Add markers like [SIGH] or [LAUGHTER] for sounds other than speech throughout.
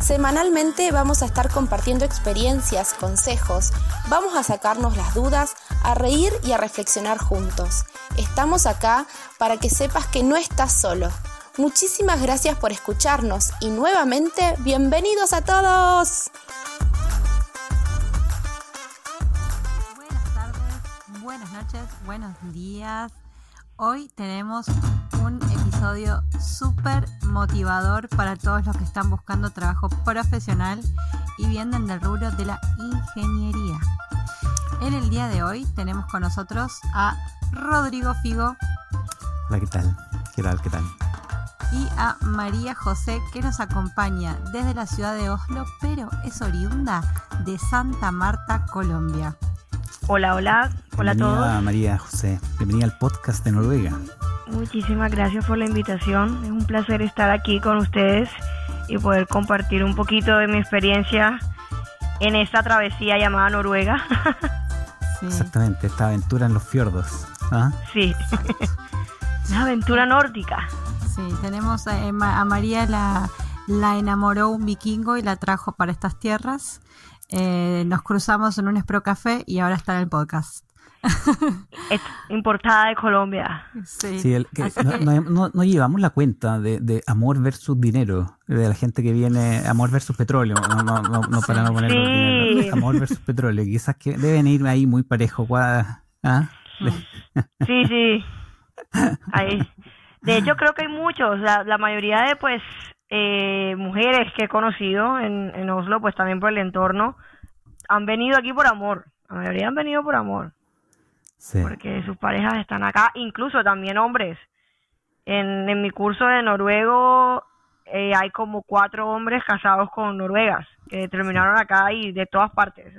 Semanalmente vamos a estar compartiendo experiencias, consejos, vamos a sacarnos las dudas, a reír y a reflexionar juntos. Estamos acá para que sepas que no estás solo. Muchísimas gracias por escucharnos y nuevamente bienvenidos a todos. Buenas tardes, buenas noches, buenos días. Hoy tenemos un episodio súper motivador para todos los que están buscando trabajo profesional y vienen del rubro de la ingeniería. En el día de hoy tenemos con nosotros a Rodrigo Figo. Hola, ¿qué tal? ¿Qué tal? ¿Qué tal? Y a María José que nos acompaña desde la ciudad de Oslo, pero es oriunda de Santa Marta, Colombia. Hola, hola, hola a todos. María José, bienvenida al podcast de Noruega. Muchísimas gracias por la invitación. Es un placer estar aquí con ustedes y poder compartir un poquito de mi experiencia en esta travesía llamada Noruega. [LAUGHS] Exactamente, esta aventura en los fiordos. ¿ah? Sí, [LAUGHS] una aventura nórdica. Sí, tenemos a, a María, la, la enamoró un vikingo y la trajo para estas tierras. Eh, nos cruzamos en un Espro Café y ahora está en el podcast. [LAUGHS] es importada de Colombia. Sí, no, llevamos la cuenta de, amor versus dinero, de la gente que viene, amor versus petróleo, no, no, no para no ponerlo dinero, amor versus petróleo, quizás que deben ir ahí muy parejo. ¿ah? Sí, sí. Ahí. De hecho, creo que hay muchos, la, la mayoría de pues eh, mujeres que he conocido en, en Oslo, pues también por el entorno, han venido aquí por amor. La mayoría han venido por amor. Porque sus parejas están acá, incluso también hombres. En, en mi curso de noruego eh, hay como cuatro hombres casados con noruegas que terminaron acá y de todas partes.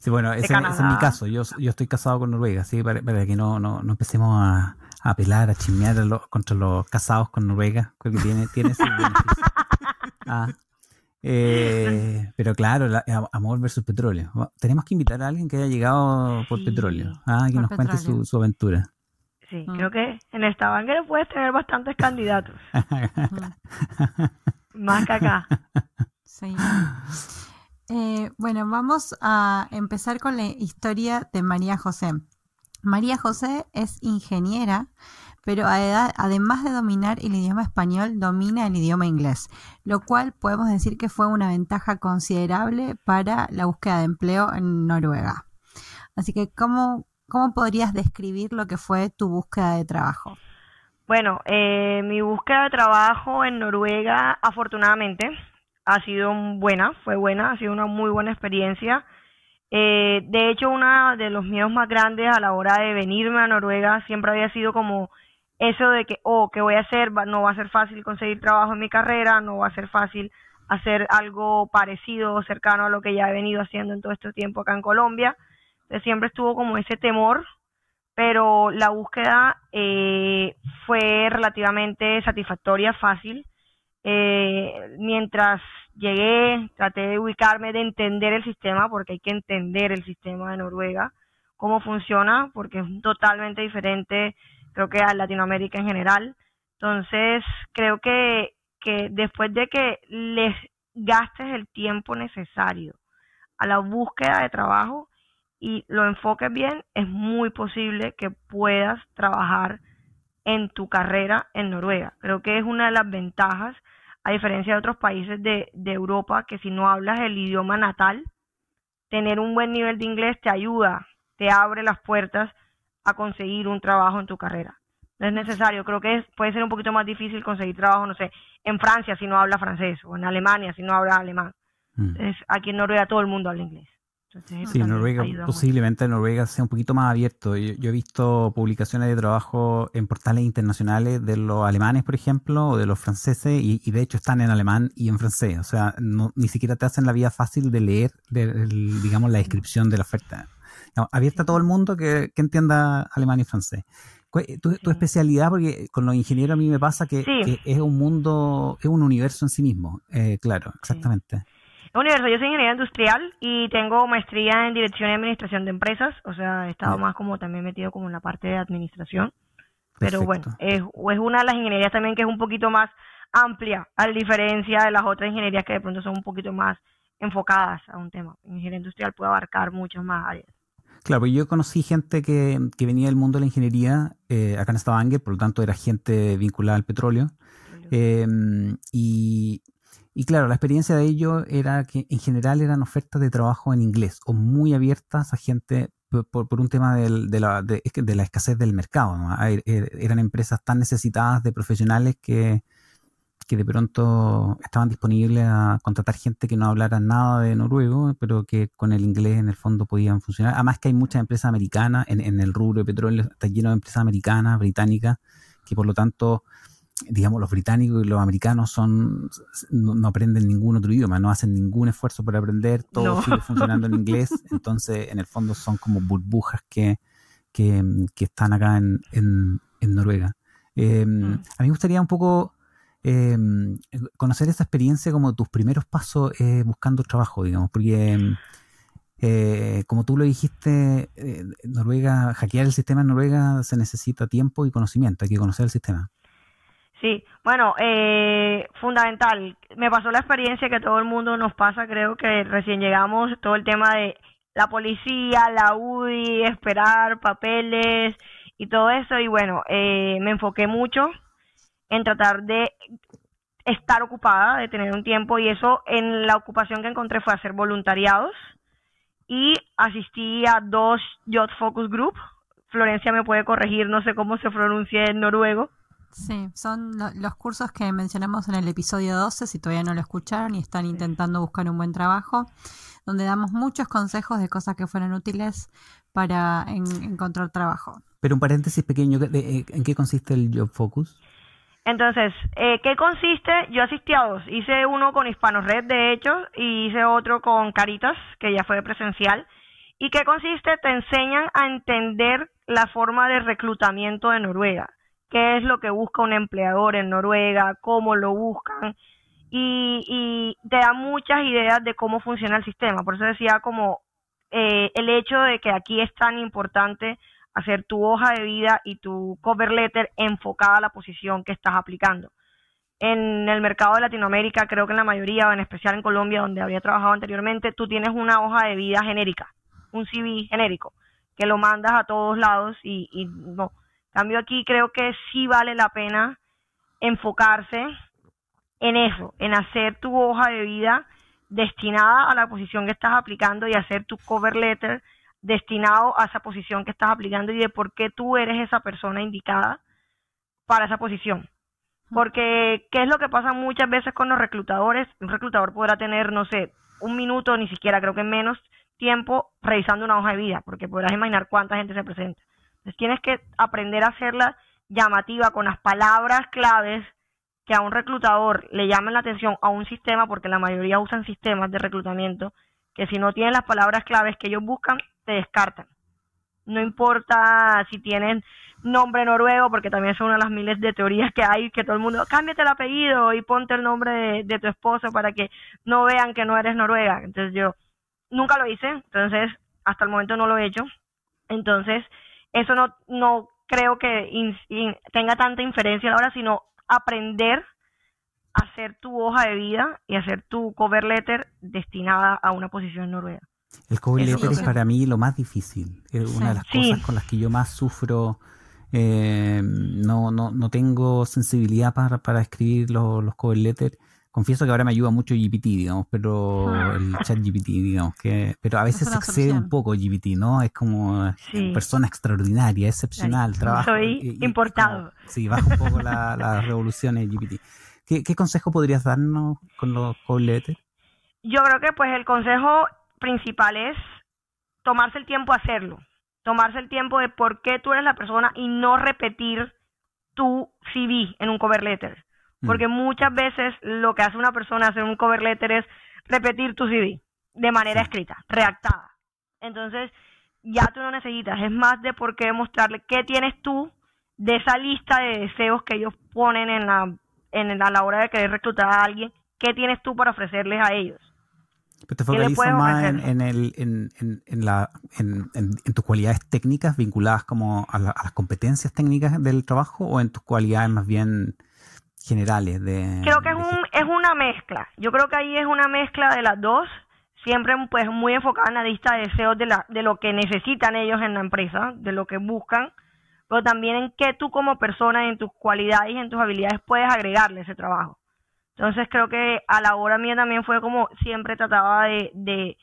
sí, bueno, ese, es mi caso. Yo, yo estoy casado con noruegas, ¿sí? para, que no, no, no empecemos a, a pelar, a chismear contra los casados con Noruega, porque tiene, tiene ese [LAUGHS] ah, eh, pero claro, amor versus petróleo. Tenemos que invitar a alguien que haya llegado por petróleo, ah, que nos cuente su, aventura. Sí, mm. creo que en Stavanger puedes tener bastantes candidatos. [LAUGHS] Más que acá. Sí. Eh, bueno, vamos a empezar con la historia de María José. María José es ingeniera, pero además de dominar el idioma español, domina el idioma inglés, lo cual podemos decir que fue una ventaja considerable para la búsqueda de empleo en Noruega. Así que, ¿cómo, cómo podrías describir lo que fue tu búsqueda de trabajo? Bueno, eh, mi búsqueda de trabajo en Noruega, afortunadamente, ha sido buena, fue buena, ha sido una muy buena experiencia. Eh, de hecho, uno de los miedos más grandes a la hora de venirme a Noruega siempre había sido como eso de que, oh, ¿qué voy a hacer? No va a ser fácil conseguir trabajo en mi carrera, no va a ser fácil hacer algo parecido o cercano a lo que ya he venido haciendo en todo este tiempo acá en Colombia. Entonces siempre estuvo como ese temor, pero la búsqueda eh, fue relativamente satisfactoria, fácil. Eh, mientras llegué, traté de ubicarme, de entender el sistema, porque hay que entender el sistema de Noruega, cómo funciona, porque es totalmente diferente, creo que a Latinoamérica en general. Entonces, creo que, que después de que les gastes el tiempo necesario a la búsqueda de trabajo y lo enfoques bien, es muy posible que puedas trabajar en tu carrera en Noruega. Creo que es una de las ventajas a diferencia de otros países de, Europa que si no hablas el idioma natal, tener un buen nivel de inglés te ayuda, te abre las puertas a conseguir un trabajo en tu carrera. No es necesario, creo que puede ser un poquito más difícil conseguir trabajo, no sé, en Francia si no habla francés o en Alemania si no habla alemán. Mm. aquí en Noruega todo el mundo habla inglés sí, Noruega, posiblemente Noruega sea un poquito más abierto. Yo, he visto publicaciones de trabajo en portales internacionales de los alemanes, por ejemplo, o de los franceses, y, de hecho están en alemán y en francés. O sea, ni siquiera te hacen la vida fácil de leer, digamos, la descripción de la oferta. abierta a todo el mundo que, entienda alemán y francés. Tu, especialidad, porque con los ingenieros a mí me pasa que, es un mundo, es un universo en sí mismo. Eh, claro, exactamente. Universo. Yo soy ingeniera industrial y tengo maestría en dirección y administración de empresas. O sea, he estado más como también metido como en la parte de administración. Pero bueno, es, es una de las ingenierías también que es un poquito más amplia, a diferencia de las otras ingenierías que de pronto son un poquito más enfocadas a un tema. Ingeniería industrial puede abarcar muchas más áreas. Claro, pues yo conocí gente que, venía del mundo de la ingeniería, eh, acá en Stavanger, por lo tanto era gente vinculada al petróleo. Em, y, claro, la experiencia de ellos era que en general eran ofertas de trabajo en inglés o muy abiertas a gente por, un tema de, la, de, la, escasez del mercado. Er, eran empresas tan necesitadas de profesionales que, que de pronto estaban disponibles a contratar gente que no hablara nada de noruego, pero que con el inglés en el fondo podían funcionar. Además que hay muchas empresas americanas, en, en el rubro de petróleo está lleno de empresas americanas, británicas, que por lo tanto, digamos, los británicos y los americanos son no, aprenden ningún otro idioma, no hacen ningún esfuerzo por aprender, todo sigue funcionando en inglés, [LAUGHS] entonces en el fondo son como burbujas que, que, están acá en, en, Noruega. Eh, mm. A mí me gustaría un poco eh, conocer esa experiencia como tus primeros pasos eh, buscando trabajo, digamos, porque eh, como tú lo dijiste, eh, Noruega, hackear el sistema en Noruega se necesita tiempo y conocimiento, hay que conocer el sistema. Sí, bueno, fundamental. Me pasó la experiencia que todo el mundo nos pasa, creo que recién llegamos, todo el tema de la policía, la UDI, esperar papeles y todo eso, y bueno, me enfoqué mucho en tratar de estar ocupada, de tener un tiempo y eso en la ocupación que encontré fue hacer voluntariados y asistí a dos Yacht Focus Group. Florencia me puede corregir, no sé cómo se pronuncia en noruego. Sí, son los cursos que mencionamos en el episodio 12, si todavía no lo escucharon y están intentando buscar un buen trabajo, donde damos muchos consejos de cosas que fueron útiles para encontrar trabajo. Pero un paréntesis pequeño, ¿en qué consiste el Job Focus? Entonces, eh, ¿qué consiste? Yo asistí a dos. Hice uno con Hispanos Red, de hecho, y hice otro con Caritas, que ya fue presencial. ¿Y qué consiste? Te enseñan a entender la forma de reclutamiento de Noruega. ¿Qué es lo que busca un empleador en Noruega? ¿Cómo lo buscan? Y, te da muchas ideas de cómo funciona el sistema. Por eso decía como eh, el hecho de que aquí es tan importante hacer tu hoja de vida y tu cover letter enfocada a la posición que estás aplicando. En el mercado de Latinoamérica, creo que en la mayoría, o en especial en Colombia, donde había trabajado anteriormente, tú tienes una hoja de vida genérica, un CV genérico, que lo mandas a todos lados y, y no. Cambio aquí, creo que sí vale la pena enfocarse en eso, en hacer tu hoja de vida destinada a la posición que estás aplicando y hacer tu cover letter destinado a esa posición que estás aplicando y de por qué tú eres esa persona indicada para esa posición. Porque, ¿qué es lo que pasa muchas veces con los reclutadores? Un reclutador podrá tener, no sé, un minuto, ni siquiera, creo que menos tiempo revisando una hoja de vida, porque podrás imaginar cuánta gente se presenta. Entonces tienes que aprender a hacerla llamativa con las palabras claves que a un reclutador le llamen la atención a un sistema, porque la mayoría usan sistemas de reclutamiento, que si no tienen las palabras claves que ellos buscan, te descartan. No importa si tienen nombre noruego, porque también son una de las miles de teorías que hay, que todo el mundo, cámbiate el apellido y ponte el nombre de, tu esposo para que no vean que no eres noruega. Entonces yo nunca lo hice, entonces hasta el momento no lo he hecho. Entonces, eso no, no creo que tenga tanta inferencia ahora, sino aprender a hacer tu hoja de vida y hacer tu cover letter destinada a una posición noruega. El cover letter es para mí lo más difícil. Es una de las cosas con las que yo más sufro. Eh, no, no, no tengo sensibilidad para, para escribir los, los cover letters. Confieso que ahora me ayuda mucho GPT, digamos, pero ah. el chat GPT, digamos, que, pero a veces se excede un poco GPT, ¿no? Es como persona extraordinaria, excepcional, trabajo. Soy importado. sí, baja un poco la, las revoluciones GPT. ¿Qué, ¿Qué consejo podrías darnos con los cover letters? Yo creo que pues el consejo principal es tomarse el tiempo a hacerlo, tomarse el tiempo de por qué tú eres la persona y no repetir tu CV en un cover letter. Mm. Porque muchas veces lo que hace una persona hacer un cover letter es repetir tu CV de manera escrita, redactada. Entonces, ya tú no necesitas, es más de por qué mostrarle qué tienes tú de esa lista de deseos que ellos ponen en la, en a la hora de querer reclutar a alguien, ¿qué tienes tú para ofrecerles a ellos? te focalizas más en, el, en, en, la, en, tus cualidades técnicas vinculadas como a, las competencias técnicas del trabajo o en tus cualidades más bien generales de creo que es un es una mezcla. Yo creo que ahí es una mezcla de las dos siempre pues muy enfocada en la lista de deseos de, la, de lo que necesitan ellos en la empresa de lo que buscan pero también en qué tú como persona en tus cualidades y en tus habilidades puedes agregarle ese trabajo. Entonces creo que a la hora mía también fue como siempre trataba de, de,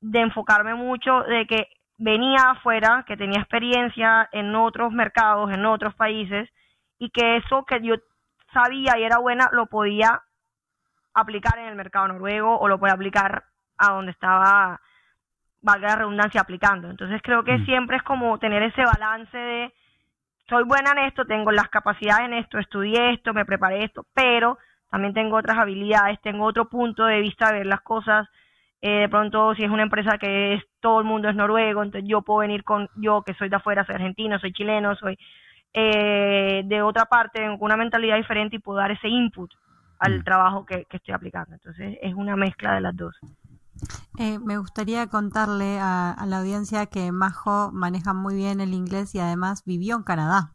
de enfocarme mucho de que venía afuera, que tenía experiencia en otros mercados, en otros países, y que eso que yo sabía y era buena lo podía aplicar en el mercado noruego o lo podía aplicar a donde estaba, valga la redundancia, aplicando. Entonces creo que mm. siempre es como tener ese balance de soy buena en esto, tengo las capacidades en esto, estudié esto, me preparé esto, pero también tengo otras habilidades, tengo otro punto de vista de ver las cosas. Eh, de pronto, si es una empresa que es todo el mundo es noruego, entonces yo puedo venir con yo que soy de afuera, soy argentino, soy chileno, soy eh, de otra parte, con una mentalidad diferente y puedo dar ese input al mm. trabajo que, estoy aplicando. Entonces, es una mezcla de las dos. Eh, me gustaría contarle a, a, la audiencia que Majo maneja muy bien el inglés y además vivió en Canadá.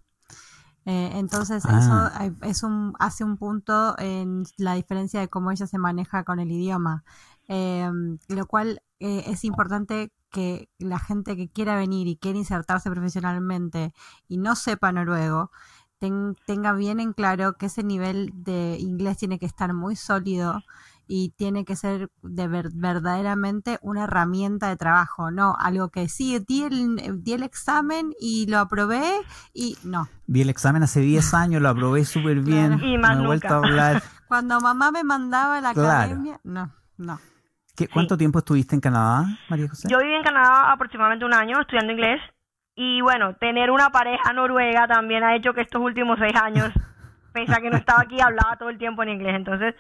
Eh, entonces eso ah. es un, hace un punto en la diferencia de cómo ella se maneja con el idioma, lo cual eh, es importante que la gente que quiera venir y quiera insertarse profesionalmente y no sepa noruego, tenga bien en claro que ese nivel de inglés tiene que estar muy sólido y tiene que ser de verdaderamente una herramienta de trabajo, no algo que sí, di el, di el examen y lo aprobé y no. Di el examen hace 10 años, lo aprobé súper bien, y me he vuelto a hablar. [LAUGHS] Cuando mamá me mandaba a la academia, no, no. ¿Qué, ¿Cuánto tiempo estuviste en Canadá, María José? Yo viví en Canadá aproximadamente un año estudiando inglés y bueno, tener una pareja noruega también ha hecho que estos últimos seis años, [LAUGHS] pese a que no estaba aquí, hablaba todo el tiempo en inglés. Entonces,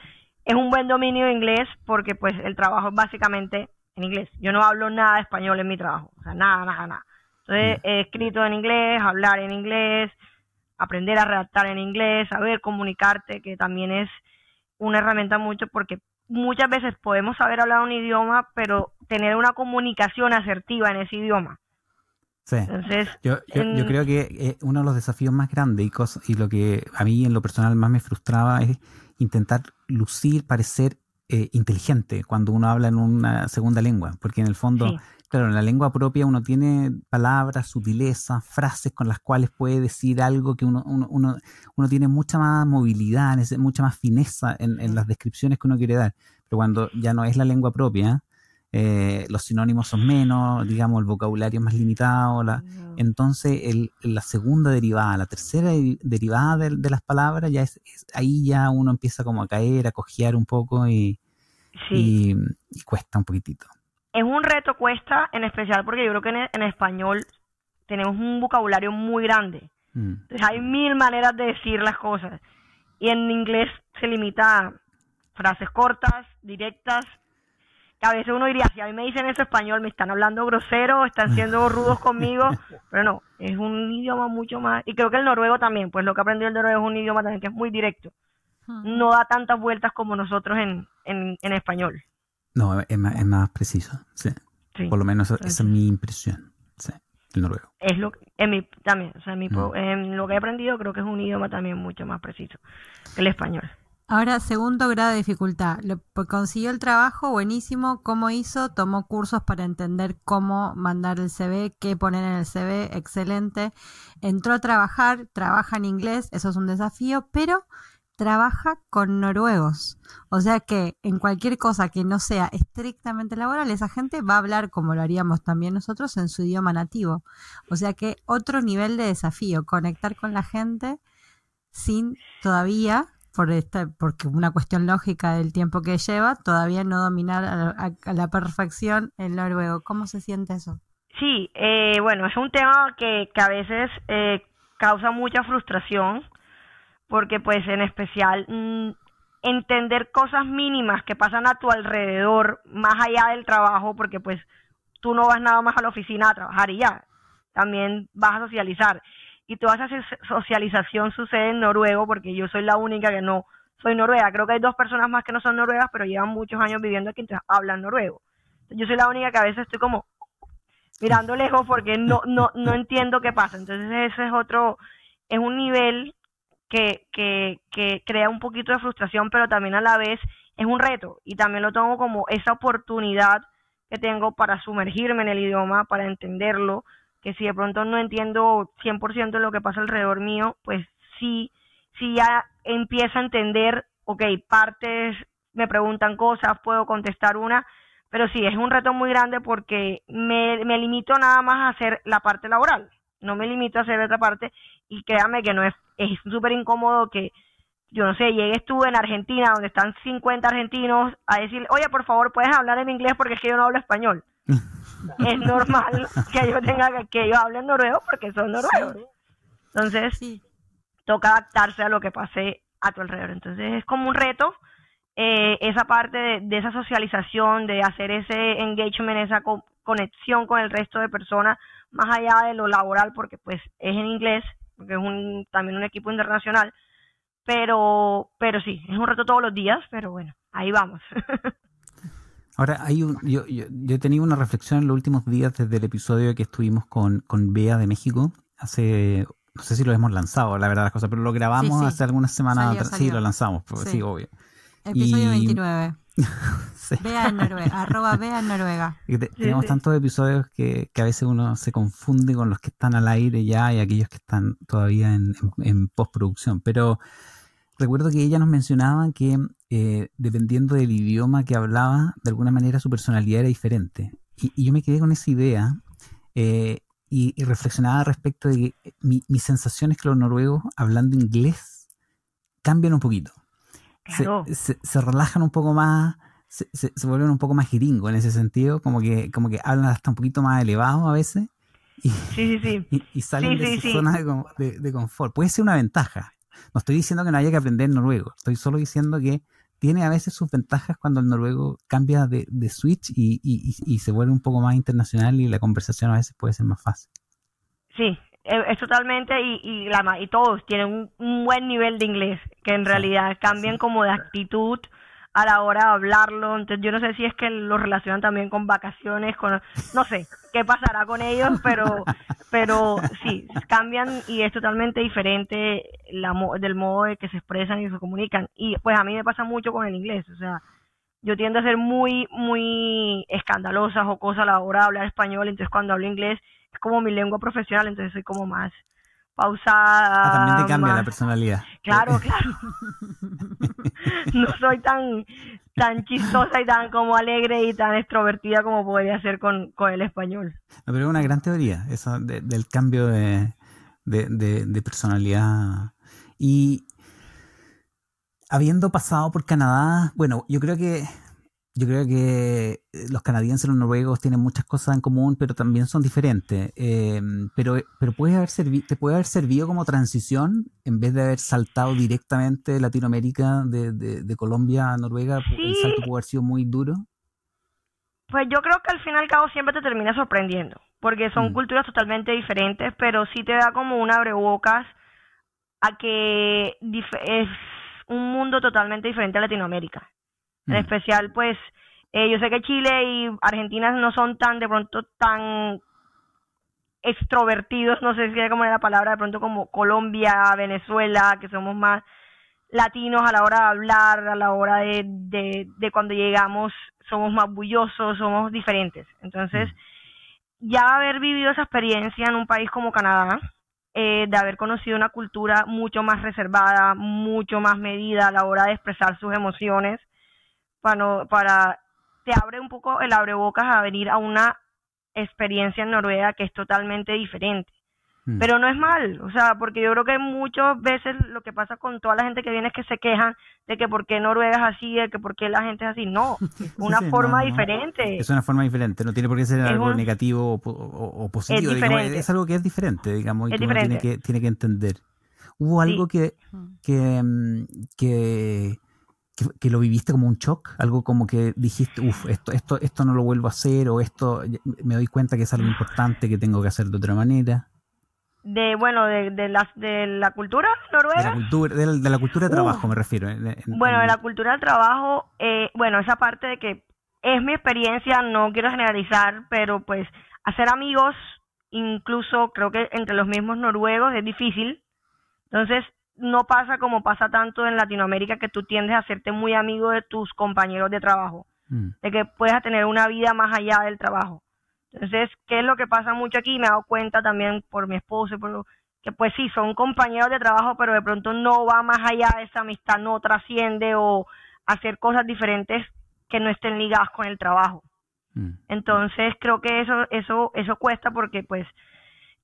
es un buen dominio de inglés porque pues el trabajo es básicamente en inglés. Yo no hablo nada de español en mi trabajo, o sea, nada, nada, nada. Entonces he escrito en inglés, hablar en inglés, aprender a redactar en inglés, saber comunicarte, que también es una herramienta mucho porque muchas veces podemos saber hablar un idioma, pero tener una comunicación asertiva en ese idioma. Sí. Entonces, yo, yo, creo que eh, uno de los desafíos más grandes y, y lo que a mí en lo personal más me frustraba es intentar lucir, parecer eh, inteligente cuando uno habla en una segunda lengua, porque en el fondo, claro, en la lengua propia uno tiene palabras, sutilezas, frases con las cuales puede decir algo que uno, uno, uno, tiene mucha más movilidad, mucha más fineza en, en, las descripciones que uno quiere dar, pero cuando ya no es la lengua propia, eh, los sinónimos son menos, digamos, el vocabulario es más limitado. La, Entonces, el, la segunda derivada, la tercera derivada de, las palabras, ya es, ahí ya uno empieza como a caer, a cojear un poco y, y, cuesta un poquitito. Es un reto, cuesta, en especial porque yo creo que en, español tenemos un vocabulario muy grande. Mm. Entonces, hay mil maneras de decir las cosas. Y en inglés se limita a frases cortas, directas, que a veces uno diría, si a mí me dicen eso español, me están hablando grosero, están siendo rudos conmigo, [LAUGHS] pero no, es un idioma mucho más, y creo que el noruego también, pues lo que aprendí el noruego es un idioma también que es muy directo, no da tantas vueltas como nosotros en, en, español. No, es más, es más preciso, sí. Por lo menos esa es mi impresión, sí, el noruego. Es lo en mi, también, o sea, en, mi, mm. en lo que he aprendido creo que es un idioma también mucho más preciso que el español. Ahora, segundo grado de dificultad. Lo, consiguió el trabajo, buenísimo. ¿Cómo hizo? Tomó cursos para entender cómo mandar el CV, qué poner en el CV, excelente. Entró a trabajar, trabaja en inglés, eso es un desafío, pero trabaja con noruegos. O sea que en cualquier cosa que no sea estrictamente laboral, esa gente va a hablar como lo haríamos también nosotros en su idioma nativo. O sea que otro nivel de desafío, conectar con la gente sin todavía por esta, porque una cuestión lógica del tiempo que lleva, todavía no dominar a, la perfección el noruego. ¿Cómo se siente eso? Sí, eh, bueno, es un tema que, que a veces eh, causa mucha frustración, porque pues en especial mm, entender cosas mínimas que pasan a tu alrededor, más allá del trabajo, porque pues tú no vas nada más a la oficina a trabajar y ya, también vas a socializar y toda esa socialización sucede en noruego porque yo soy la única que no soy noruega. Creo que hay dos personas más que no son noruegas, pero llevan muchos años viviendo aquí, entonces hablan noruego. Yo soy la única que a veces estoy como mirando lejos porque no, no, no entiendo qué pasa. Entonces ese es otro, es un nivel que, que, que crea un poquito de frustración, pero también a la vez es un reto y también lo tomo como esa oportunidad que tengo para sumergirme en el idioma, para entenderlo, que si de pronto no entiendo 100% lo que pasa alrededor mío, pues sí, sí ya empiezo a entender, ok, partes me preguntan cosas, puedo contestar una, pero sí, es un reto muy grande porque me, me limito nada más a hacer la parte laboral, no me limito a hacer otra parte y créame que no es es súper incómodo que yo no sé, llegues tú en Argentina donde están 50 argentinos a decir, oye, por favor, puedes hablar en inglés porque es que yo no hablo español. Es normal que yo tenga que, que yo hable en noruego porque son noruegos. Entonces, toca adaptarse a lo que pase a tu alrededor. Entonces, es como un reto eh, esa parte de, esa socialización, de hacer ese engagement, esa conexión con el resto de personas, más allá de lo laboral, porque pues es en inglés, porque es un, también un equipo internacional, pero, pero sí, es un reto todos los días, pero bueno, ahí vamos. [LAUGHS] Ahora, hay un, yo, yo, he tenido una reflexión en los últimos días desde el episodio que estuvimos con, con Bea de México, hace, no sé si lo hemos lanzado, la verdad las cosas, pero lo grabamos hace algunas semanas atrás, sí, lo lanzamos, pues, sí, obvio. Episodio 29. Vea [LAUGHS] en Noruega, arroba Vea en Noruega. tenemos tantos episodios que, a veces uno se confunde con los que están al aire ya y aquellos que están todavía en, postproducción. Pero recuerdo que ella nos mencionaba que eh, dependiendo del idioma que hablaba, de alguna manera su personalidad era diferente. Y, yo me quedé con esa idea eh, y, reflexionaba respecto de que mi, mi sensación es que los noruegos hablando inglés cambian un poquito se, relajan un poco más, se, se, vuelven un poco más giringo en ese sentido, como que, como que hablan hasta un poquito más elevado a veces. Y, sí, sí, sí. [LAUGHS] Y, salen de su zona de, confort. Puede ser una ventaja. No estoy diciendo que no haya que aprender noruego, estoy solo diciendo que tiene a veces sus ventajas cuando el noruego cambia de, switch y, y, se vuelve un poco más internacional y la conversación a veces puede ser más fácil. Sí, eh, es totalmente y, y, la, y todos tienen un, buen nivel de inglés que en realidad cambian como de actitud a la hora de hablarlo. Entonces yo no sé si es que lo relacionan también con vacaciones con no sé qué pasará con ellos pero pero sí cambian y es totalmente diferente la, del modo de que se expresan y se comunican. Y pues a mí me pasa mucho con el inglés o sea yo tiendo a ser muy muy escandalosa o cosa a la hora de hablar español. Entonces cuando hablo inglés como mi lengua profesional, entonces soy como más pausada. Ah, también te cambia la personalidad. Claro, claro. [LAUGHS] no soy tan tan chistosa y tan como alegre y tan extrovertida como podría ser con, el español. No, pero es una gran teoría, eso del cambio de, de personalidad. Y habiendo pasado por Canadá, bueno, yo creo que yo creo que eh, los canadienses y los noruegos tienen muchas cosas en común, pero también son diferentes. Eh, pero pero puede haber te puede haber servido como transición en vez de haber saltado directamente de Latinoamérica, de, de, Colombia a Noruega. El salto puede haber sido muy duro. Pues yo creo que al fin y al cabo siempre te termina sorprendiendo, porque son mm. culturas totalmente diferentes, pero sí te da como un abrebocas a que es un mundo totalmente diferente a Latinoamérica. En mm. especial, pues, eh, yo sé que Chile y Argentina no son tan, de pronto, tan extrovertidos, no sé si es como la palabra, de pronto como Colombia, Venezuela, que somos más latinos a la hora de hablar, a la hora de, de, de cuando llegamos, somos más bullosos, somos diferentes. Entonces, mm. ya haber vivido esa experiencia en un país como Canadá, eh, de haber conocido una cultura mucho más reservada, mucho más medida a la hora de expresar sus emociones, para, para te abre un poco el abrebocas a venir a una experiencia en Noruega que es totalmente diferente. Mm. Pero no es mal, o sea, porque yo creo que muchas veces lo que pasa con toda la gente que viene es que se quejan de que por qué Noruega es así, de que por qué la gente es así. No, [LAUGHS] es una forma diferente. Es una forma diferente, no tiene por qué ser algo negativo o, positivo. Es, algo que es diferente, digamos, y que uno tiene que, tiene que entender. Hubo algo que, que, mm, que que, lo viviste como un shock, algo como que dijiste, uff, esto, esto, esto no lo vuelvo a hacer, o esto me doy cuenta que es algo importante que tengo que hacer de otra manera. de bueno de, de la de la cultura noruega. De la cultura de la, cultura de trabajo me refiero bueno de la cultura del trabajo eh, bueno esa parte de que es mi experiencia no quiero generalizar pero pues hacer amigos incluso creo que entre los mismos noruegos es difícil. Entonces no pasa como pasa tanto en Latinoamérica que tú tiendes a hacerte muy amigo de tus compañeros de trabajo mm. de que puedas tener una vida más allá del trabajo entonces, ¿qué es lo que pasa mucho aquí? Me he dado cuenta también por mi esposo, por que pues sí, son compañeros de trabajo, pero de pronto no va más allá de esa amistad, no trasciende o hacer cosas diferentes que no estén ligadas con el trabajo. Mm. Entonces, creo que eso eso eso cuesta porque pues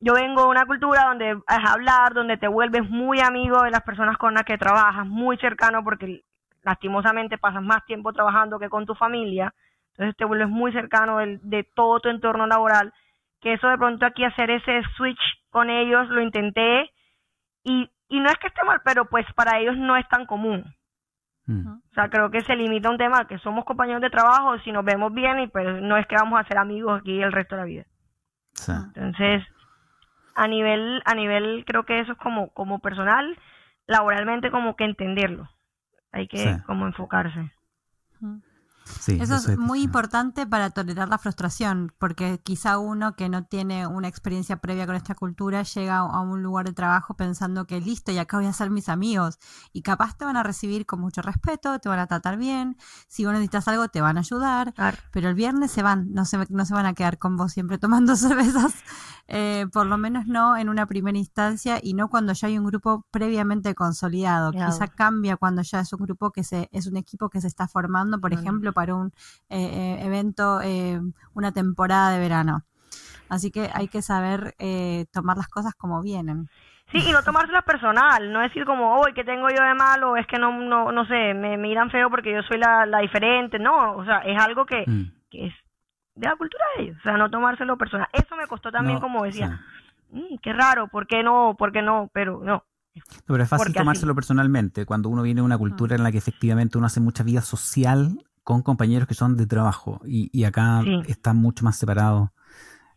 yo vengo de una cultura donde es hablar, donde te vuelves muy amigo de las personas con las que trabajas, muy cercano porque lastimosamente pasas más tiempo trabajando que con tu familia entonces te vuelves muy cercano de, todo tu entorno laboral, que eso de pronto aquí hacer ese switch con ellos lo intenté y, y no es que esté mal, pero pues para ellos no es tan común. Mm. O sea, creo que se limita a un tema que somos compañeros de trabajo, si nos vemos bien y pues no es que vamos a ser amigos aquí el resto de la vida. Entonces, a nivel a nivel creo que eso es como como personal, laboralmente como que entenderlo. Hay que como enfocarse. Eso es muy importante para tolerar la frustración, porque quizá uno que no tiene una experiencia previa con esta cultura llega a un lugar de trabajo pensando que listo, y acá voy a ser mis amigos, y capaz te van a recibir con mucho respeto, te van a tratar bien, si vos necesitas algo te van a ayudar, pero el viernes se van, no se, no se van a quedar con vos siempre tomando [LAUGHS] cervezas, eh, por lo menos no en una primera instancia y no cuando ya hay un grupo previamente consolidado, quizá cambia cuando ya es un grupo que se, es un equipo que se está formando, por ejemplo, para un eh, eh, evento, eh, una temporada de verano. Así que hay que saber tomar las cosas como vienen. Sí, y no [LAUGHS] tomárselas personal, no decir como, hoy ¿qué tengo yo de malo? Es que no, no, no sé, me miran feo porque yo soy la, la diferente. No, o sea, es algo que, mm. que es de la cultura de ellos. O sea, no tomárselo personal. Eso me costó también, como decía, mm, qué raro, ¿por qué no? ¿Por qué no? Pero no. Pero es fácil tomárselo personalmente cuando uno viene de una cultura en la que efectivamente uno hace mucha vida social con compañeros que son de trabajo y, y acá está mucho más separado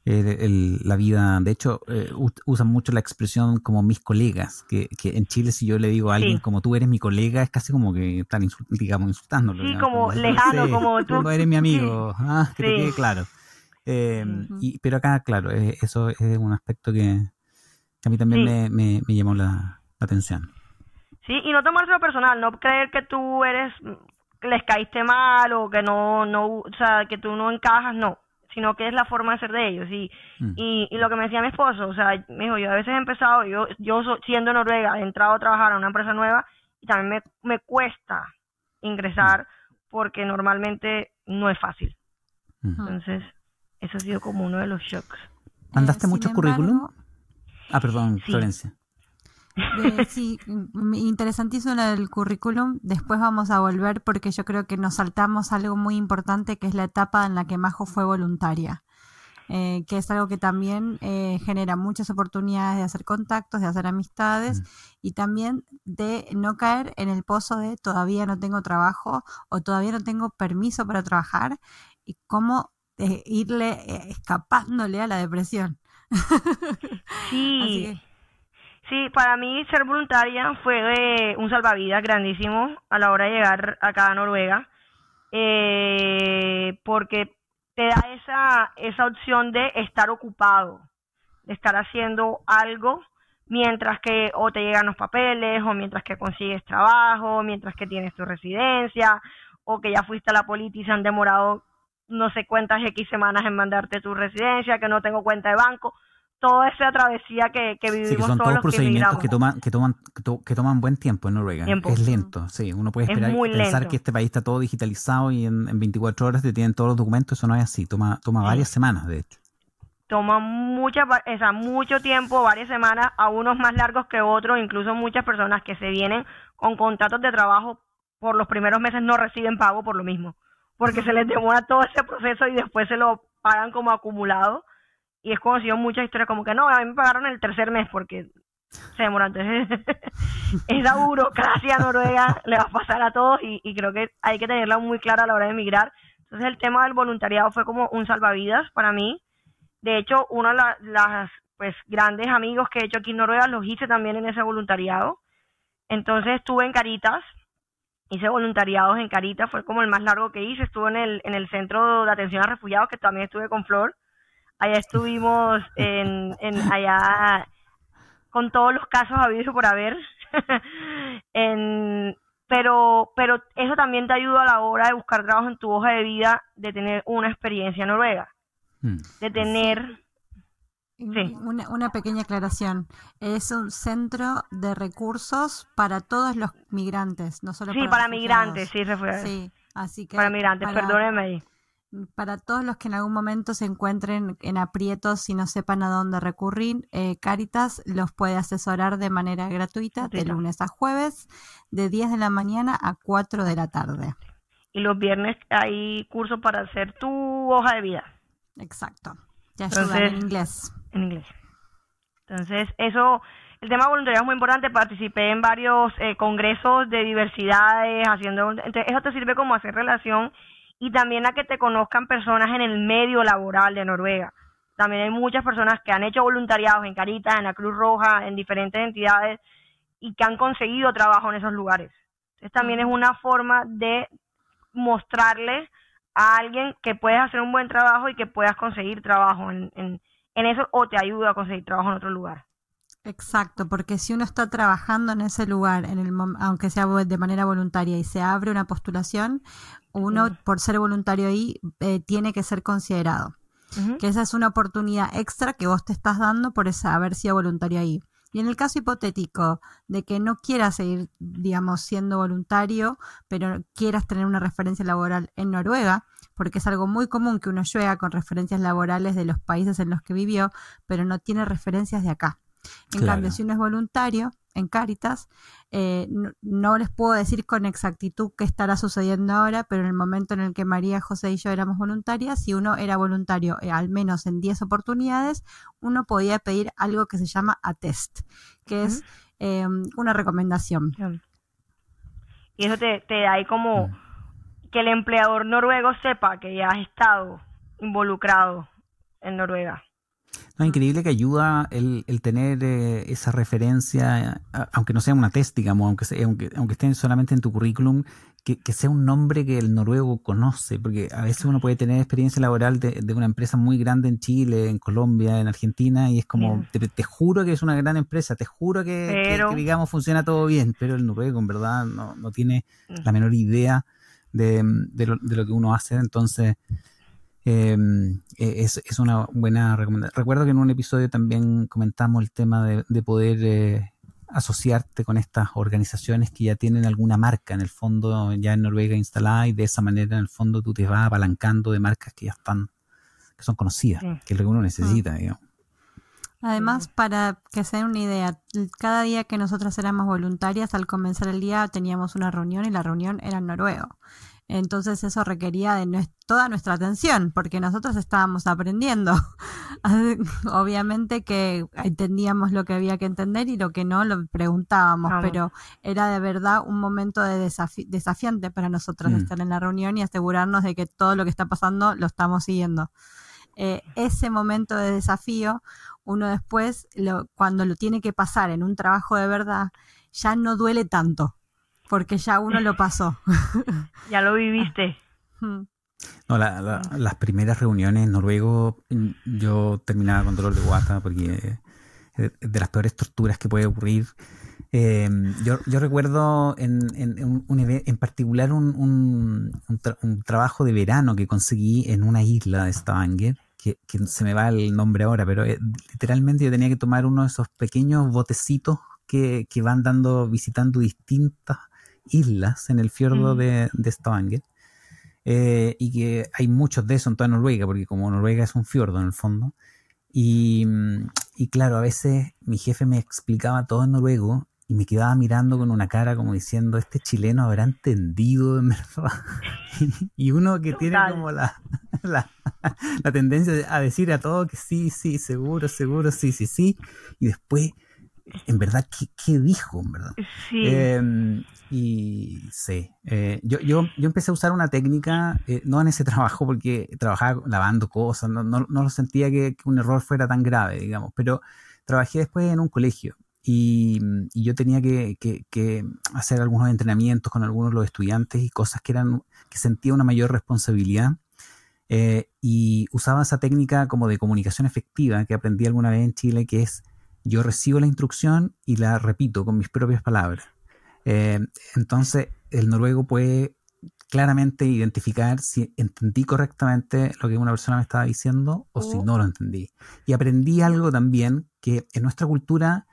eh, la vida. De hecho, eh, usan mucho la expresión como mis colegas, que, que, en Chile si yo le digo a alguien como tú eres mi colega, es casi como que están, digamos, insultándolo. Sí, como, lejano, como tú. Tú eres mi amigo, ah, que te quede claro. Em, y, pero acá, claro, eh, eso es un aspecto que, a mí también me, me, me, llamó la, la atención. Sí, y no tomárselo personal, no creer que tú eres les caíste mal o que no, no, o sea, que tú no encajas, no, sino que es la forma de ser de ellos. Y, mm. y, y, lo que me decía mi esposo, o sea, me dijo, yo a veces he empezado, yo, yo siendo Noruega, he entrado a trabajar a una empresa nueva y también me, me cuesta ingresar mm. porque normalmente no es fácil. Mm. Entonces, eso ha sido como uno de los shocks. ¿Mandaste eh, mucho currículum? Ah, perdón, Florencia sí, interesantísimo el currículum. Después vamos a volver porque yo creo que nos saltamos algo muy importante que es la etapa en la que Majo fue voluntaria. Eh, que es algo que también eh, genera muchas oportunidades de hacer contactos, de hacer amistades mm. y también de no caer en el pozo de todavía no tengo trabajo o todavía no tengo permiso para trabajar y cómo eh, irle escapándole a la depresión. [LAUGHS] Sí. Sí, para mí ser voluntaria fue un salvavidas grandísimo a la hora de llegar acá a Noruega, eh, porque te da esa, esa opción de estar ocupado, de estar haciendo algo mientras que o te llegan los papeles, o mientras que consigues trabajo, mientras que tienes tu residencia, o que ya fuiste a la policía y se han demorado no sé cuántas X semanas en mandarte tu residencia, que no tengo cuenta de banco toda esa travesía que, que vivimos sí, que son todos, procedimientos que, toman que toman que, toman buen tiempo en Noruega. Es lento sí. Uno puede esperar pensar que este país está todo digitalizado y en, en, 24 horas te tienen todos los documentos. Eso no es así. Toma toma varias semanas de hecho. Toma mucha o sea, mucho tiempo varias semanas a unos más largos que otros. Incluso muchas personas que se vienen con contratos de trabajo por los primeros meses no reciben pago por lo mismo. Porque se les demora todo ese proceso y después se lo pagan como acumulado y es conocido muchas historias como que no, a mí me pagaron el tercer mes porque se demoró. Entonces, [LAUGHS] esa burocracia noruega le va a pasar a todos y, creo que hay que tenerla muy clara a la hora de emigrar. Entonces, el tema del voluntariado fue como un salvavidas para mí. De hecho, una de las pues grandes amigos que he hecho aquí en Noruega los hice también en ese voluntariado. Entonces estuve en Caritas, hice voluntariados en Caritas, fue como el más largo que hice, estuve en el, en el centro de atención a refugiados, que también estuve con Flor, allá estuvimos [LAUGHS] en, en allá con todos los casos habidos por haber, [LAUGHS] en, pero, pero eso también te ayuda a la hora de buscar trabajo en tu hoja de vida, de tener una experiencia en noruega, hmm. de tener una, una, pequeña aclaración. Es un centro de recursos para todos los migrantes, no solo sí, para, migrantes, sí, refugiados. Sí, así que para migrantes, perdóneme ahí. Para todos los que en algún momento se encuentren en aprietos y no sepan a dónde recurrir, eh, Caritas los puede asesorar de manera gratuita de lunes a jueves, de 10 de la mañana a 4 de la tarde. Y los viernes hay cursos para hacer tu hoja de vida. Exacto. Ya ayudan en inglés en inglés. Entonces, eso, el tema voluntariado es muy importante. Participé en varios eh, congresos de diversidades, haciendo, entonces eso te sirve como hacer relación y también a que te conozcan personas en el medio laboral de Noruega. También hay muchas personas que han hecho voluntariados en Caritas, en la Cruz Roja, en diferentes entidades y que han conseguido trabajo en esos lugares. Entonces también es una forma de mostrarle a alguien que puedes hacer un buen trabajo y que puedas conseguir trabajo en, en, en eso o te ayuda a conseguir trabajo en otro lugar. Exacto, porque si uno está trabajando en ese lugar, en el aunque sea de manera voluntaria y se abre una postulación, uno por ser voluntario ahí eh, tiene que ser considerado. Que esa es una oportunidad extra que vos te estás dando por esa, haber sido voluntario ahí. Y en el caso hipotético de que no quieras seguir, digamos, siendo voluntario, pero quieras tener una referencia laboral en Noruega, porque es algo muy común que uno llega con referencias laborales de los países en los que vivió, pero no tiene referencias de acá. En cambio, si uno es voluntario en Cáritas, eh, no, les puedo decir con exactitud qué estará sucediendo ahora, pero en el momento en el que María, José y yo éramos voluntarias, si uno era voluntario eh, al menos en 10 oportunidades, uno podía pedir algo que se llama ATEST, que es em, una recomendación. Y eso te, te da ahí como que el empleador noruego sepa que ya has estado involucrado en Noruega. No, increíble que ayuda el, el tener eh, esa referencia, aunque no sea una test, digamos, aunque, sea, aunque, aunque esté solamente en tu currículum, que, que, sea un nombre que el noruego conoce, porque a veces uno puede tener experiencia laboral de, de una empresa muy grande en Chile, en Colombia, en Argentina, y es como, te, juro que es una gran empresa, te juro que, que, digamos, funciona todo bien, pero el noruego en verdad no, no tiene mm. la menor idea de, de, lo, de lo, que uno hace. Entonces, em, e, es, es, una buena recomendación. Recuerdo que en un episodio también comentamos el tema de, de poder eh, asociarte con estas organizaciones que ya tienen alguna marca en el fondo ya en Noruega instalada y de esa manera en el fondo tú te vas apalancando de marcas que ya están, que son conocidas, que es lo que uno necesita, ah. digamos. Además, para que se den una idea, cada día que nosotras éramos voluntarias, al comenzar el día teníamos una reunión y la reunión era en noruego. Entonces eso requería de toda nuestra atención, porque nosotros estábamos aprendiendo. [LAUGHS] Obviamente que entendíamos lo que había que entender y lo que no lo preguntábamos, pero era de verdad un momento de desafiante para nosotros mm. estar en la reunión y asegurarnos de que todo lo que está pasando lo estamos siguiendo. Eh, ese momento de desafío, uno después, lo, cuando lo tiene que pasar en un trabajo de verdad, ya no duele tanto, porque ya uno lo pasó. [LAUGHS] ya lo viviste. No, las primeras reuniones en noruego yo terminaba con dolor de guata porque eh, de las peores torturas que puede ocurrir. Eh, yo, yo, recuerdo en, en, un, en particular un, un, trabajo de verano que conseguí en una isla de Stavanger que, se me va el nombre ahora, pero eh, literalmente yo tenía que tomar uno de esos pequeños botecitos que, que van dando, visitando distintas islas en el fiordo mm. de, de Stavanger. Eh, y que hay muchos de esos en toda Noruega, porque como Noruega es un fiordo en el fondo. Y, y claro, a veces mi jefe me explicaba todo en noruego y me quedaba mirando con una cara como diciendo, este chileno habrá entendido en verdad. [LAUGHS] y uno que tiene como la, la, tendencia a decir a todo que sí, sí, seguro, seguro, sí, sí, sí. Y después, en verdad, ¿qué, qué dijo? En verdad. Sí. Em, Y sí, eh, yo, yo, yo empecé a usar una técnica, eh, no en ese [LAUGHS] trabajo, porque trabajaba lavando cosas, no, no, no lo sentía que, un error fuera tan grave, digamos, pero trabajé después en un colegio y, yo tenía que, que, hacer algunos entrenamientos con algunos de los estudiantes y cosas que, eran, que sentía una mayor responsabilidad. Eh, y usaba esa técnica como de comunicación efectiva que aprendí alguna vez en Chile, que es yo recibo la instrucción y la repito con mis propias palabras. Eh, entonces, el noruego puede claramente identificar si entendí correctamente lo que una persona me estaba diciendo o si oh. no lo entendí. Y aprendí algo también que en nuestra cultura,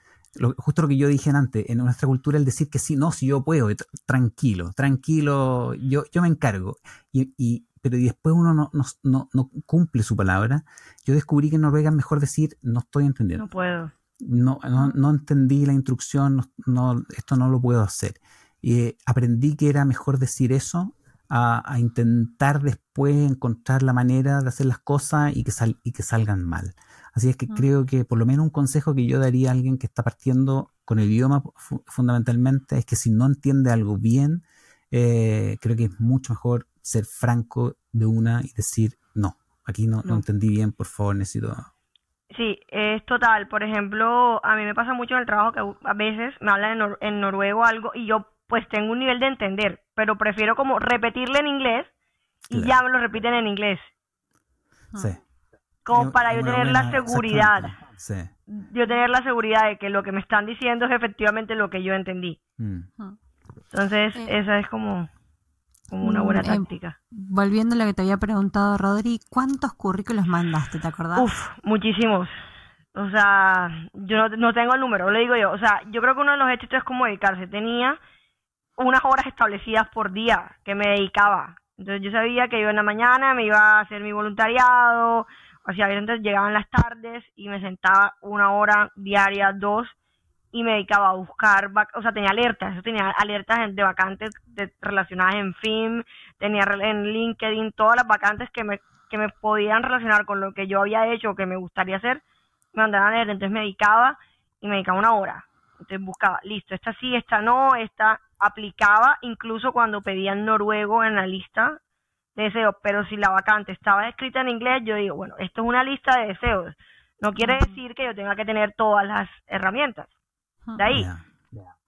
justo lo que yo dije antes, en nuestra cultura el decir que sí, no, si yo puedo, tranquilo, tranquilo, yo, yo me encargo. Y, pero después uno no, no, no, cumple su palabra. Yo descubrí que en Noruega es mejor decir no estoy entendiendo. No puedo no, no, entendí la instrucción, no, esto no lo puedo hacer. Y aprendí que era mejor decir eso a, intentar después encontrar la manera de hacer las cosas y que, sal, y que salgan mal. Así es que mm. creo que por lo menos un consejo que yo daría a alguien que está partiendo con el idioma fundamentalmente es que si no entiende algo bien, eh, creo que es mucho mejor ser franco de una y decir, no, aquí no, no entendí bien, por favor, necesito Sí, es total. Por ejemplo, a mí me pasa mucho en el trabajo que a veces me hablan en, noruego algo y yo pues tengo un nivel de entender, pero prefiero como repetirle en inglés y ya me lo repiten en inglés. Sí. Como para yo tener la seguridad. Sí. Yo tener la seguridad de que lo que me están diciendo es efectivamente lo que yo entendí. Mm. Entonces, eh. esa es como como una buena mm, eh, táctica. volviendo a lo que te había preguntado, Rodri, ¿cuántos currículos mandaste? ¿Te acordás? Uf, muchísimos. O sea, yo no, tengo el número, lo digo yo. O sea, yo creo que uno de los éxitos es como dedicarse. Tenía unas horas establecidas por día que me dedicaba. Entonces yo sabía que yo en la mañana me iba a hacer mi voluntariado, o sea, entonces llegaban las tardes y me sentaba una hora diaria, dos, y me dedicaba a buscar, o sea, tenía alertas, eso tenía alertas de vacantes relacionadas en FIM, tenía en LinkedIn todas las vacantes que me, que me podían relacionar con lo que yo había hecho o que me gustaría hacer, me mandaban alerta, entonces me dedicaba y me dedicaba una hora, entonces buscaba, listo, esta sí, esta no, esta aplicaba incluso cuando pedían noruego en la lista de deseos, pero si la vacante estaba escrita en inglés, yo digo, bueno, esto es una lista de deseos, no quiere decir que yo tenga que tener todas las herramientas. De ahí,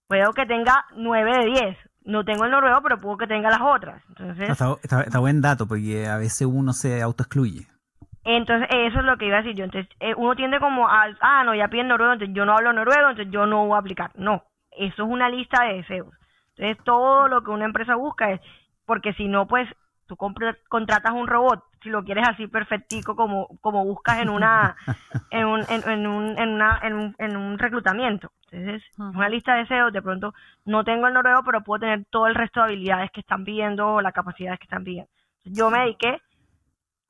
puedo que tenga 9 de 10. No tengo el noruego, pero puedo que tenga las otras. Entonces, está, buen dato, porque a veces uno se autoexcluye. Entonces, eso es lo que iba a decir yo. Entonces, eh, uno tiende como al, ah, no, ya piden noruego, entonces yo no hablo noruego, entonces yo no voy a aplicar. No, eso es una lista de deseos. Entonces, todo lo que una empresa busca es, porque si no, pues, tú contratas un robot si lo quieres así perfectico como, como buscas en una [LAUGHS] en un, en, un, en, una, en, un, en un reclutamiento. Entonces, una lista de deseos, de pronto no tengo el noruego, pero puedo tener todo el resto de habilidades que están pidiendo o las capacidades que están pidiendo. Yo me dediqué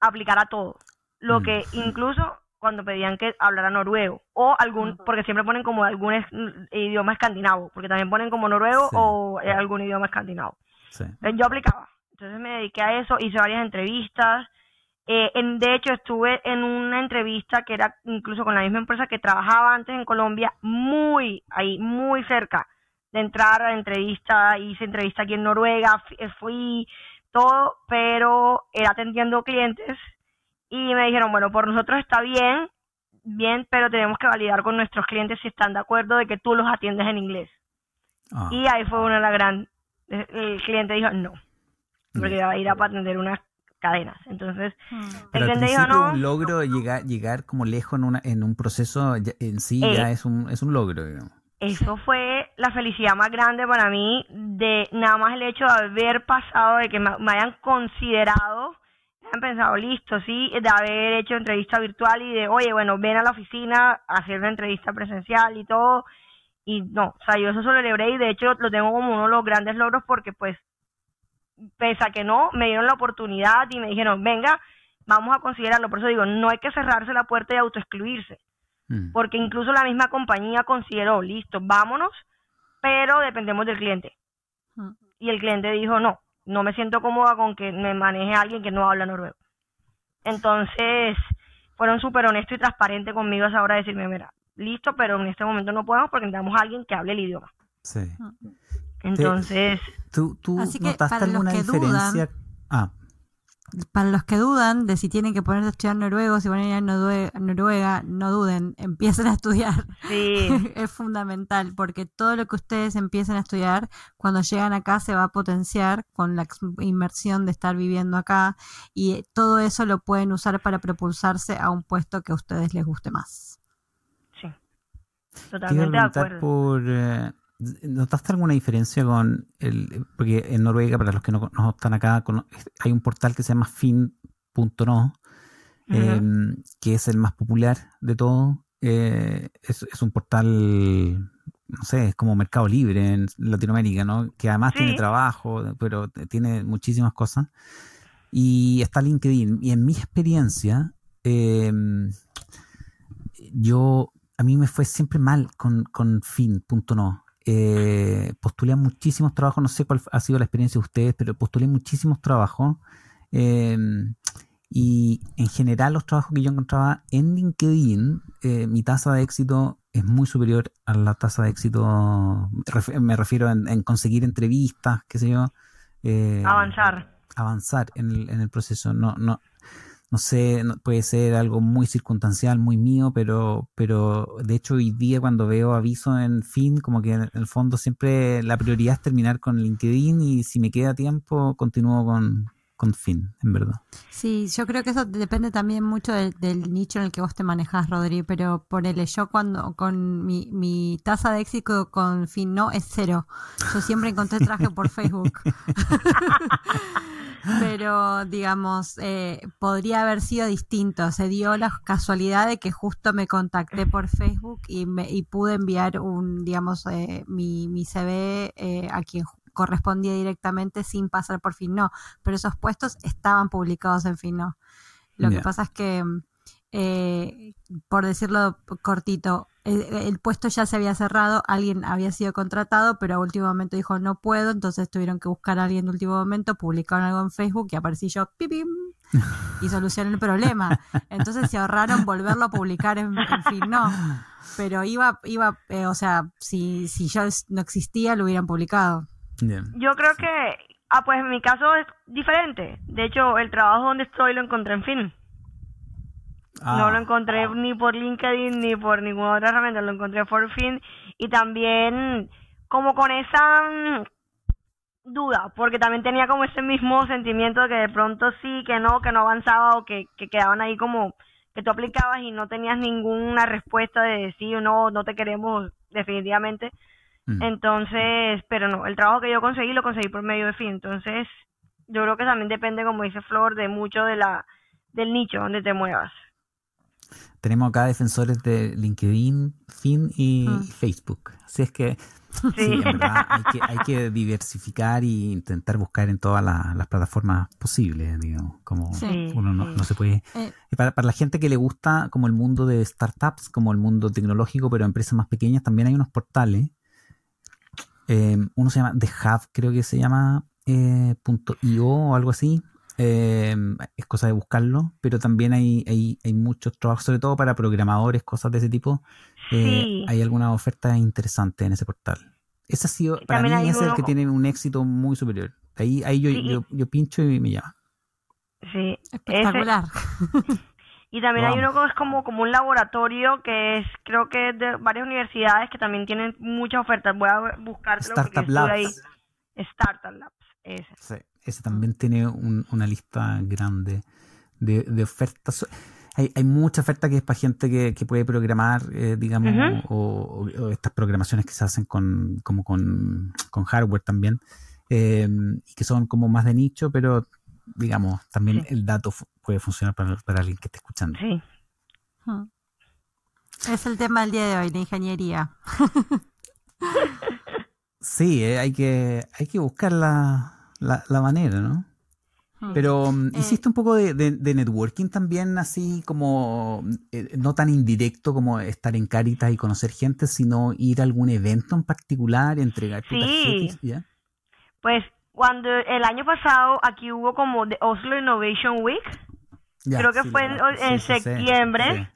a aplicar a todo. Lo que mm. incluso cuando pedían que hablara noruego o algún, porque siempre ponen como algún idioma escandinavo, porque también ponen como noruego o eh, algún idioma escandinavo. Yo aplicaba. Entonces me dediqué a eso, hice varias entrevistas, eh, en, de hecho, estuve en una entrevista que era incluso con la misma empresa que trabajaba antes en Colombia, muy ahí, muy cerca de entrar a la entrevista. Hice entrevista aquí en Noruega, eh, fui todo, pero era atendiendo clientes y me dijeron, bueno, por nosotros está bien, bien, pero tenemos que validar con nuestros clientes si están de acuerdo de que tú los atiendes en inglés. Ah. Y ahí fue una de las gran... El cliente dijo, no, porque iba a ir a atender unas cadenas. Entonces, hmm. Pero el cliente no. Un logro llegar, llegar como lejos en, una, en un proceso en sí ya eh, es un, es un logro, Eso fue la felicidad más grande para mí de nada más el hecho de haber pasado, de que me, hayan considerado, me hayan pensado, listo, sí, de haber hecho entrevista virtual y de, oye, bueno, ven a la oficina a hacer una entrevista presencial y todo. Y no, o sea, yo eso lo celebré y de hecho lo tengo como uno de los grandes logros porque pues pese a que no, me dieron la oportunidad y me dijeron, venga, vamos a considerarlo. Por eso digo, no hay que cerrarse la puerta y autoexcluirse. Mm. Porque incluso la misma compañía consideró, listo, vámonos, pero dependemos del cliente. Mm. Y el cliente dijo, no, no me siento cómoda con que me maneje alguien que no habla noruego. Entonces, fueron súper honestos y transparentes conmigo a esa hora de decirme, mira, listo, pero en este momento no podemos porque necesitamos a alguien que hable el idioma. Sí. Mm Entonces... ¿Tú, tú notaste alguna diferencia? ah, para los que dudan de si tienen que ponerse a estudiar noruego, si van a ir a Noruega, no duden, [LAUGHS] empiecen a estudiar. Sí. [LAUGHS] es fundamental porque todo lo que ustedes empiecen a estudiar, cuando llegan acá se va a potenciar con la inmersión de estar viviendo acá y todo eso lo pueden usar para propulsarse a un puesto que a ustedes les guste más. Sí. Totalmente de acuerdo. Por, eh, ¿Notaste alguna diferencia con el. Porque en Noruega, para los que no, están acá, hay un portal que se llama fin.no, em, que es el más popular de todo. Eh, es, un portal, no sé, es como Mercado Libre en Latinoamérica, ¿no? Que además tiene trabajo, pero tiene muchísimas cosas. Y está LinkedIn. Y en mi experiencia, em, yo. A mí me fue siempre mal con, con fin.no eh, postulé muchísimos trabajos, no sé cuál ha sido la experiencia de ustedes, pero postulé muchísimos trabajos. Em, y en general los trabajos que yo encontraba en LinkedIn, eh, mi tasa de éxito es muy superior a la tasa de éxito, me refiero en, conseguir entrevistas, qué sé yo. Eh, avanzar. Avanzar en el, en el proceso. No, no, no sé, puede ser algo muy circunstancial, muy mío, pero, pero de hecho hoy día cuando veo aviso en fin, como que en el fondo siempre la prioridad es terminar con LinkedIn y si me queda tiempo continúo con, con fin, en verdad. Sí, yo creo que eso depende también mucho del, nicho en el que vos te manejas, Rodri, pero por el yo cuando con mi, mi tasa de éxito con fin no es cero. Yo siempre encontré traje por [LAUGHS] Facebook. [LAUGHS] pero digamos, eh, podría haber sido distinto. Se dio la casualidad de que justo me contacté por Facebook y, me, y pude enviar un, digamos, eh, mi, mi CV eh, a quien correspondía directamente sin pasar por Finno, pero esos puestos estaban publicados en Finno. Lo que pasa es que, por decirlo cortito, el, puesto ya se había cerrado, alguien había sido contratado, pero a último momento dijo no puedo, entonces tuvieron que buscar a alguien de último momento, publicaron algo en Facebook y aparecí yo, pipim, y solucioné el problema. Entonces se ahorraron volverlo a publicar en, fin, no. Pero iba, iba, eh, o sea, si, si yo no existía, lo hubieran publicado. Yo creo que, ah, pues en mi caso es diferente. De hecho, el trabajo donde estoy lo encontré en No lo ah. encontré ni por LinkedIn ni por ninguna otra herramienta, lo encontré por fin y también como con esa mm, duda, porque también tenía como ese mismo sentimiento de que de pronto sí, que no, que no avanzaba o que, quedaban ahí como que tú aplicabas y no tenías ninguna respuesta de sí o no, no te queremos definitivamente. Mm. Entonces, pero no, el trabajo que yo conseguí lo conseguí por medio de fin. Entonces, yo creo que también depende, como dice Flor, de mucho de la del nicho donde te muevas. Tenemos acá defensores de LinkedIn, Fin y mm. Facebook. Así es que sí, en verdad hay que, diversificar e intentar buscar en todas las plataformas posibles, digamos, como uno no, se puede... Eh. Para, la gente que le gusta como el mundo de startups, como el mundo tecnológico, pero empresas más pequeñas, también hay unos portales. Eh, uno se llama The Hub, creo que se llama eh, .io o algo así, eh, es cosa de buscarlo, pero también hay, hay, hay, muchos trabajos, sobre todo para programadores, cosas de ese tipo. Eh, hay algunas ofertas interesantes en ese portal. Ese ha sido, para mí, es el que tiene un éxito muy superior. Ahí, ahí yo, yo, pincho y me llama. Sí, espectacular. [LAUGHS] y también hay uno que es como, como un laboratorio que es, creo que es de varias universidades que también tienen muchas ofertas. Voy a buscártelo Startup Labs. Ahí. Startup Labs, ese. Sí ese también tiene una lista grande de, ofertas. Hay, hay, mucha oferta que es para gente que, puede programar, eh, digamos, o, estas programaciones que se hacen con, como con, hardware también, eh, y que son como más de nicho, pero digamos, también el dato puede funcionar para, para, alguien que esté escuchando. Sí. Es el tema del día de hoy, la ingeniería. [LAUGHS] sí, eh, hay, que, hay que buscar la, la, la manera, ¿no? Hmm. Pero mm, eh, hiciste un poco de, de, networking también, así como eh, no tan indirecto como estar en Caritas y conocer gente, sino ir a algún evento en particular, entregar tu sí. Pues cuando el año pasado aquí hubo como The Oslo Innovation Week, creo que fue en, septiembre.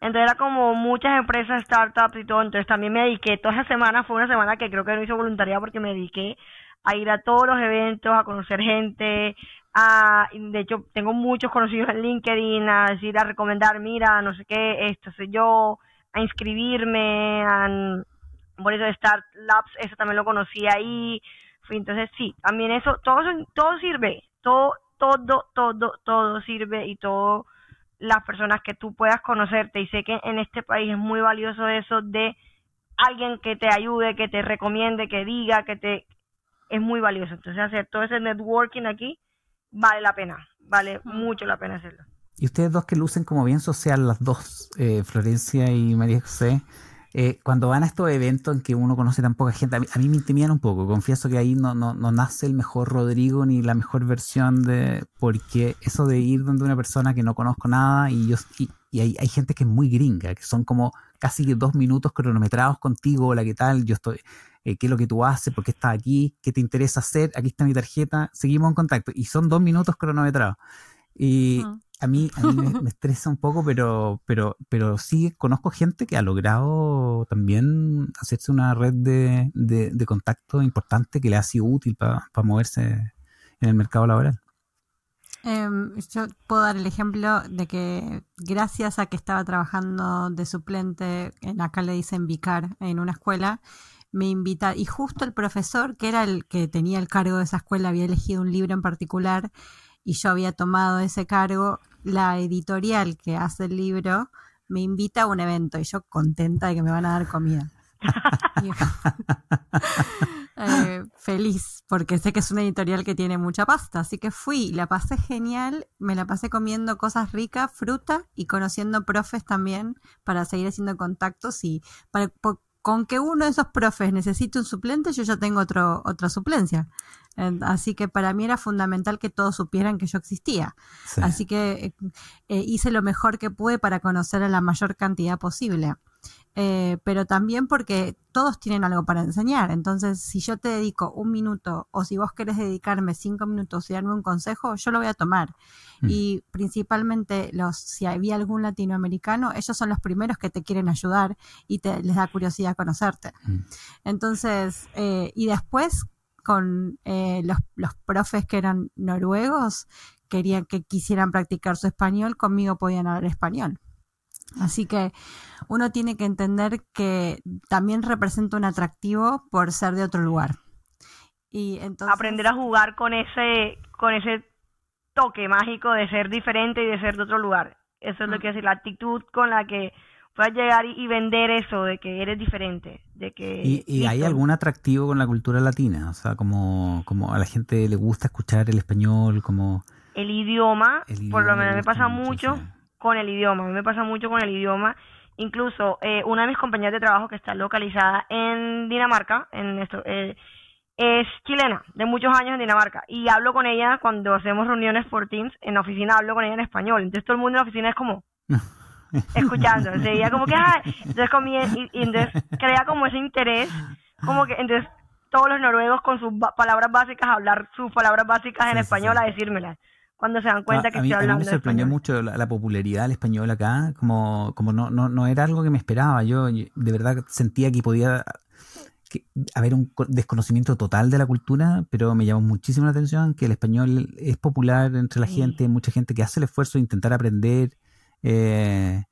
Entonces era como muchas empresas, startups y todo. Entonces también me dediqué, toda esa semana fue una semana que creo que no hice voluntariado porque me dediqué a ir a todos los eventos, a conocer gente, a, de hecho tengo muchos conocidos en LinkedIn, a decir, a recomendar, mira, no sé qué, esto soy yo, a inscribirme, a, por eso de Start Labs, eso también lo conocí ahí, entonces sí, también eso, todo, sirve, todo, todo, todo, todo sirve y todo las personas que tú puedas conocerte. Y sé que en este país es muy valioso eso de alguien que te ayude, que te recomiende, que diga, que te es muy valioso. Entonces hacer todo ese networking aquí vale la pena, vale mucho la pena hacerlo. Y ustedes dos que lucen como bien social, las dos, eh, Florencia y María José, eh, cuando van a estos eventos en que uno conoce tan poca gente, a mí, me intimidan un poco. Confieso que ahí no, no, no, nace el mejor Rodrigo ni la mejor versión de. Porque eso de ir donde una persona que no conozco nada y yo. Y, hay, hay, gente que es muy gringa, que son como casi dos minutos cronometrados contigo. Hola, ¿qué tal? Yo estoy. Eh, ¿Qué es lo que tú haces? ¿Por qué estás aquí? ¿Qué te interesa hacer? Aquí está mi tarjeta. Seguimos en contacto. Y son dos minutos cronometrados. Y, a mí, a mí me, estresa un poco, pero, pero, pero sí conozco gente que ha logrado también hacerse una red de, de, contacto importante que le ha sido útil para moverse en el mercado laboral. Em, yo puedo dar el ejemplo de que gracias a que estaba trabajando de suplente, en acá le dicen vicar, en una escuela, me invita, y justo el profesor, que era el que tenía el cargo de esa escuela, había elegido un libro en particular, y yo había tomado ese cargo, la editorial que hace el libro me invita a un evento y yo contenta de que me van a dar comida. [LAUGHS] Eh, feliz, porque sé que es una editorial que tiene mucha pasta, así que fui, la pasé genial, me la pasé comiendo cosas ricas, fruta y conociendo profes también para seguir haciendo contactos y para, con que uno de esos profes necesite un suplente, yo ya tengo otro, otra suplencia. Así que para mí era fundamental que todos supieran que yo existía. Así que eh, eh, hice lo mejor que pude para conocer a la mayor cantidad posible. Eh, pero también porque todos tienen algo para enseñar. Entonces, si yo te dedico un minuto o si vos querés dedicarme cinco minutos y darme un consejo, yo lo voy a tomar. Mm. Y principalmente los, si había algún latinoamericano, ellos son los primeros que te quieren ayudar y te les da curiosidad conocerte. Mm. Entonces, y después con eh, los, los profes que eran noruegos, querían que quisieran practicar su español, conmigo podían hablar español. Así que uno tiene que entender que también representa un atractivo por ser de otro lugar. Y entonces... Aprender a jugar con ese, con ese toque mágico de ser diferente y de ser de otro lugar. Eso es lo mm. que es la actitud con la que puedas llegar y, vender eso de que eres diferente, de que... ¿Y, hay algún atractivo con la cultura latina? O sea, como, como a la gente le gusta escuchar el español, como... El idioma, por lo menos me pasa mucho, con el idioma, a mí me pasa mucho con el idioma. Incluso eh, una de mis compañeras de trabajo que está localizada en Dinamarca, en esto, eh, es chilena, de muchos años en Dinamarca, y hablo con ella cuando hacemos reuniones por Teams, en la oficina hablo con ella en español, entonces todo el mundo en la oficina es como, [LAUGHS] escuchando. Seguía como que, ah, entonces comía, y, entonces crea como ese interés, como que entonces todos los noruegos con sus palabras básicas, hablar sus palabras básicas en español, a decírmelas. Cuando se dan cuenta que estoy hablando. A mí me sorprendió mucho la, popularidad del español acá, como, como no, no, no era algo que me esperaba. Yo de verdad sentía que podía haber un desconocimiento total de la cultura, pero me llamó muchísimo la atención que el español es popular entre la gente, mucha gente que hace el esfuerzo de intentar aprender, eh,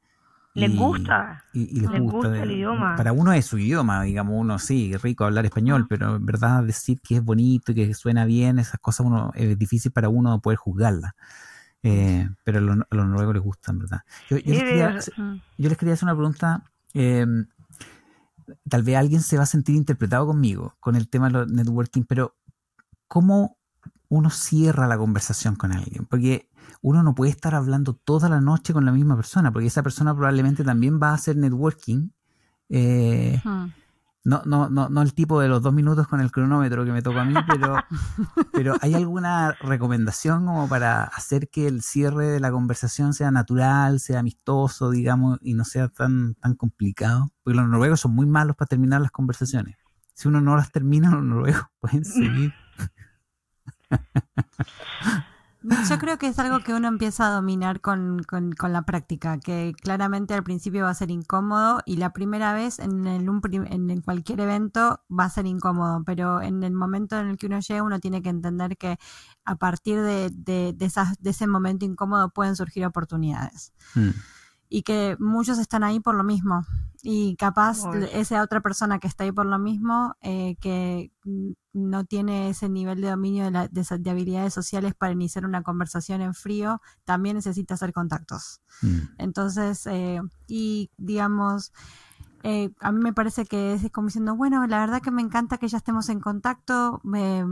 les gusta. Y, les, gusta, el idioma. Para uno es su idioma, digamos, uno sí, rico hablar español, pero en verdad decir que es bonito y que suena bien, esas cosas uno es difícil para uno poder juzgarlas. Eh, pero a los, nuevos les gustan, ¿verdad? Yo, les quería, yo, les quería, hacer una pregunta. Eh, tal vez alguien se va a sentir interpretado conmigo con el tema de los networking, pero ¿cómo uno cierra la conversación con alguien? Porque uno no puede estar hablando toda la noche con la misma persona, porque esa persona probablemente también va a hacer networking. Eh, no, no, no, no el tipo de los dos minutos con el cronómetro que me toca a mí, pero, [LAUGHS] pero ¿hay alguna recomendación como para hacer que el cierre de la conversación sea natural, sea amistoso, digamos, y no sea tan, tan complicado? Porque los noruegos son muy malos para terminar las conversaciones. Si uno no las termina, los noruegos [LAUGHS] pueden seguir. [LAUGHS] Yo creo que es algo que uno empieza a dominar con, con, la práctica, que claramente al principio va a ser incómodo y la primera vez en, el, en cualquier evento va a ser incómodo, pero en el momento en el que uno llega uno tiene que entender que a partir de, de, de, de ese momento incómodo pueden surgir oportunidades. Mm y que muchos están ahí por lo mismo. Y capaz esa otra persona que está ahí por lo mismo, eh, que no tiene ese nivel de dominio de, la, de, habilidades sociales para iniciar una conversación en frío, también necesita hacer contactos. Mm. Entonces, eh, y digamos, eh, a mí me parece que es como diciendo, bueno, la verdad que me encanta que ya estemos en contacto, me,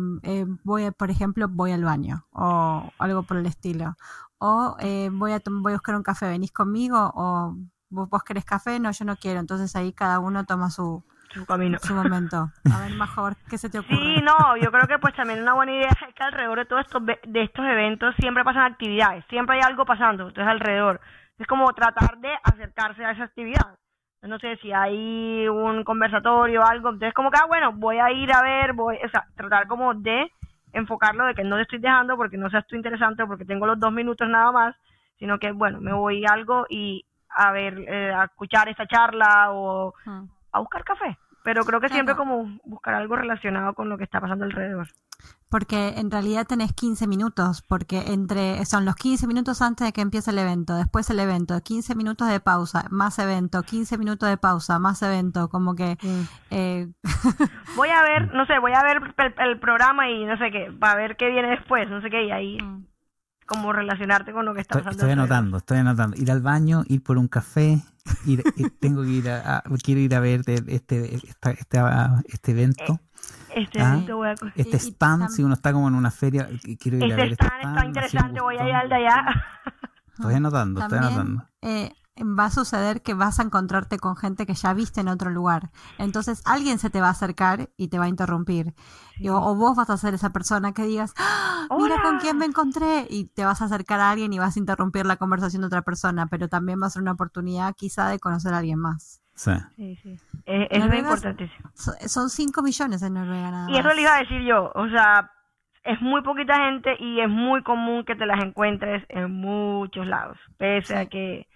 voy, por ejemplo, voy al baño o algo por el estilo o eh, voy, a, voy a buscar un café, venís conmigo o vos, vos querés café, no, yo no quiero. Entonces ahí cada uno toma su, su camino. Su momento. A ver, mejor, ¿qué se te ocurre? Sí, no, yo creo que pues también una buena idea es que alrededor de todos estos, de estos eventos siempre pasan actividades, siempre hay algo pasando, entonces alrededor. Es como tratar de acercarse a esa actividad. No sé si hay un conversatorio o algo, entonces como que, ah, bueno, voy a ir a ver, voy, o sea, tratar como de enfocarlo de que no te estoy dejando porque no seas tú interesante o porque tengo los dos minutos nada más, sino que, bueno, me voy algo y a ver, eh, a escuchar esa charla o a buscar café. Pero creo que siempre como buscar algo relacionado con lo que está pasando alrededor. Porque en realidad tenés 15 minutos, porque entre son los 15 minutos antes de que empiece el evento, después el evento, 15 minutos de pausa, más evento, 15 minutos de pausa, más evento, como que... Eh, [LAUGHS] voy a ver, no sé, voy a ver el, programa y no sé qué, para ver qué viene después, no sé qué, y ahí... Mm. como relacionarte con lo que está pasando. Estoy anotando, estoy anotando. Ir al baño, ir por un café, ir, tengo que ir a, quiero ir a ver este, este, este evento. Este, ah, este stand, si uno está como en una feria, quiero ir este a ver este stand. está interesante, voy a ir al de allá. [LAUGHS] Estoy anotando, estoy anotando. Eh, va a suceder que vas a encontrarte con gente que ya viste en otro lugar. Entonces alguien se te va a acercar y te va a interrumpir. o, vos vas a ser esa persona que digas, ¡Ah, mira con quién me encontré. Y te vas a acercar a alguien y vas a interrumpir la conversación de otra persona. Pero también va a ser una oportunidad quizá de conocer a alguien más. Sí. Sí, Es, muy importantísimo. Son 5 millones en Noruega nada Y eso le iba a decir yo. O sea, es muy poquita gente y es muy común que te las encuentres en muchos lados. Pese a que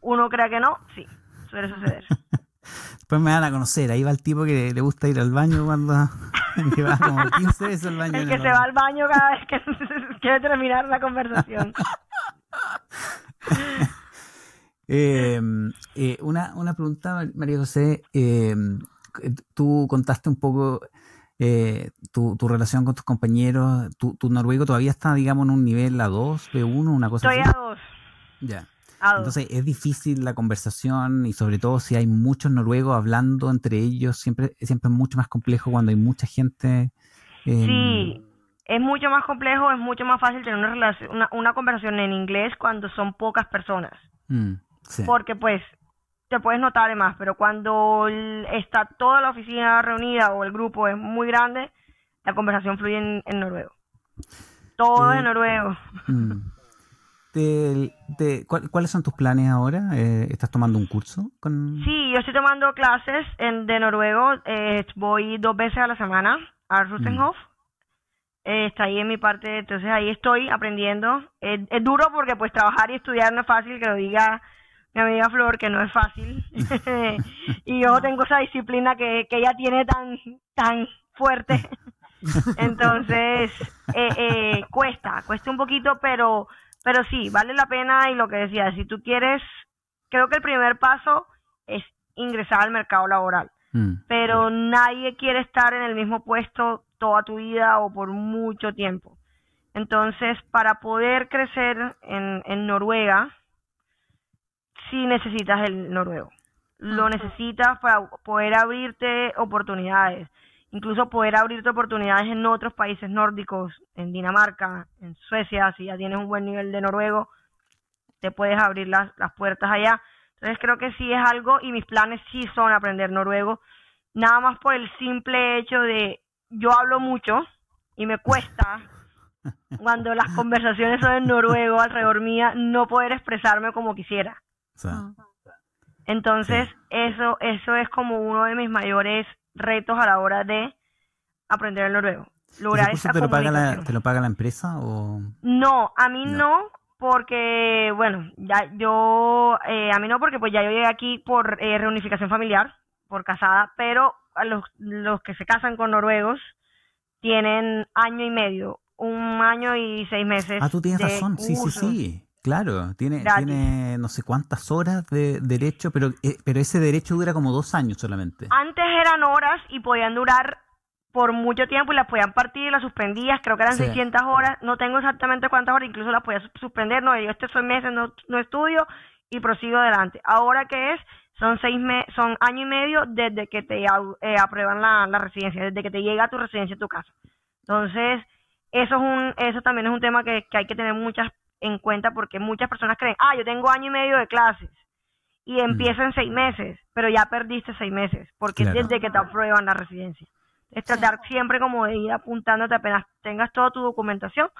uno crea que no, sí, suele suceder. [LAUGHS] Después me van a conocer, ahí va el tipo que le gusta ir al baño cuando [LAUGHS] [LAUGHS] va como 15 veces al baño. El que se va al baño cada vez que quiere terminar la conversación. Eh, eh, una, una pregunta, María José. Eh, tú contaste un poco tu, tu, relación con tus compañeros. ¿Tu, ¿Tu, noruego todavía está, digamos, en un nivel A2, B1, una cosa Estoy así? Estoy A2. Ya. Entonces es difícil la conversación y sobre todo si hay muchos noruegos hablando entre ellos, siempre, siempre es mucho más complejo cuando hay mucha gente. Sí, es mucho más complejo, es mucho más fácil tener una, relación, una, una conversación en inglés cuando son pocas personas. Mm, Porque pues te puedes notar además, pero cuando está toda la oficina reunida o el grupo es muy grande, la conversación fluye en, noruego. Todo en noruego. Mm ¿cuáles son tus planes ahora? Eh, ¿Estás tomando un curso? Con... Sí, yo estoy tomando clases en, de noruego. Eh, voy dos veces a la semana a Rustenhof. Eh, está ahí en mi parte, entonces ahí estoy aprendiendo. es duro porque pues trabajar y estudiar no es fácil, que lo diga mi amiga Flor, que no es fácil. [LAUGHS] [LAUGHS] y yo tengo esa disciplina que, que ella tiene tan, tan fuerte. [LAUGHS] entonces, cuesta, cuesta un poquito, pero pero sí, vale la pena y lo que decía, si tú quieres, creo que el primer paso es ingresar al mercado laboral. Mm. Pero nadie quiere estar en el mismo puesto toda tu vida o por mucho tiempo. Entonces, para poder crecer en, en Noruega, sí necesitas el noruego. Lo necesitas para poder abrirte oportunidades incluso poder abrirte oportunidades en otros países nórdicos, en Dinamarca, en Suecia, si ya tienes un buen nivel de noruego, te puedes abrir las, las puertas allá. Entonces creo que sí es algo y mis planes sí son aprender noruego, nada más por el simple hecho de yo hablo mucho y me cuesta [LAUGHS] cuando las conversaciones son en noruego alrededor mía no poder expresarme como quisiera. Entonces, eso eso es como uno de mis mayores retos a la hora de aprender el noruego. lograr esa te lo, paga la, ¿Te lo paga la empresa o...? No, a mí no, porque, bueno, ya yo, eh, a mí no, porque pues ya yo llegué aquí por eh, reunificación familiar, por casada, pero a los, los que se casan con noruegos tienen año y medio, un año y seis meses. Ah, tú tienes razón, sí, sí, sí. Claro, tiene, tiene no sé cuántas horas de derecho, pero, eh, pero ese derecho dura como dos años solamente. Antes eran horas y podían durar por mucho tiempo y las podían partir, las suspendías, creo que eran 600 horas, no tengo exactamente cuántas horas, incluso las podía suspender, no, yo este soy meses, no, no estudio y prosigo adelante. Ahora que es, son seis me son año y medio desde que te eh, aprueban la, la, residencia, desde que te llega a tu residencia a tu casa. Entonces, eso es un, eso también es un tema que, que hay que tener muchas en cuenta porque muchas personas creen, ah, yo tengo año y medio de clases y mm. empieza en seis meses, pero ya perdiste seis meses porque es desde que te aprueban la residencia. Es tratar siempre como de ir apuntándote apenas tengas toda tu documentación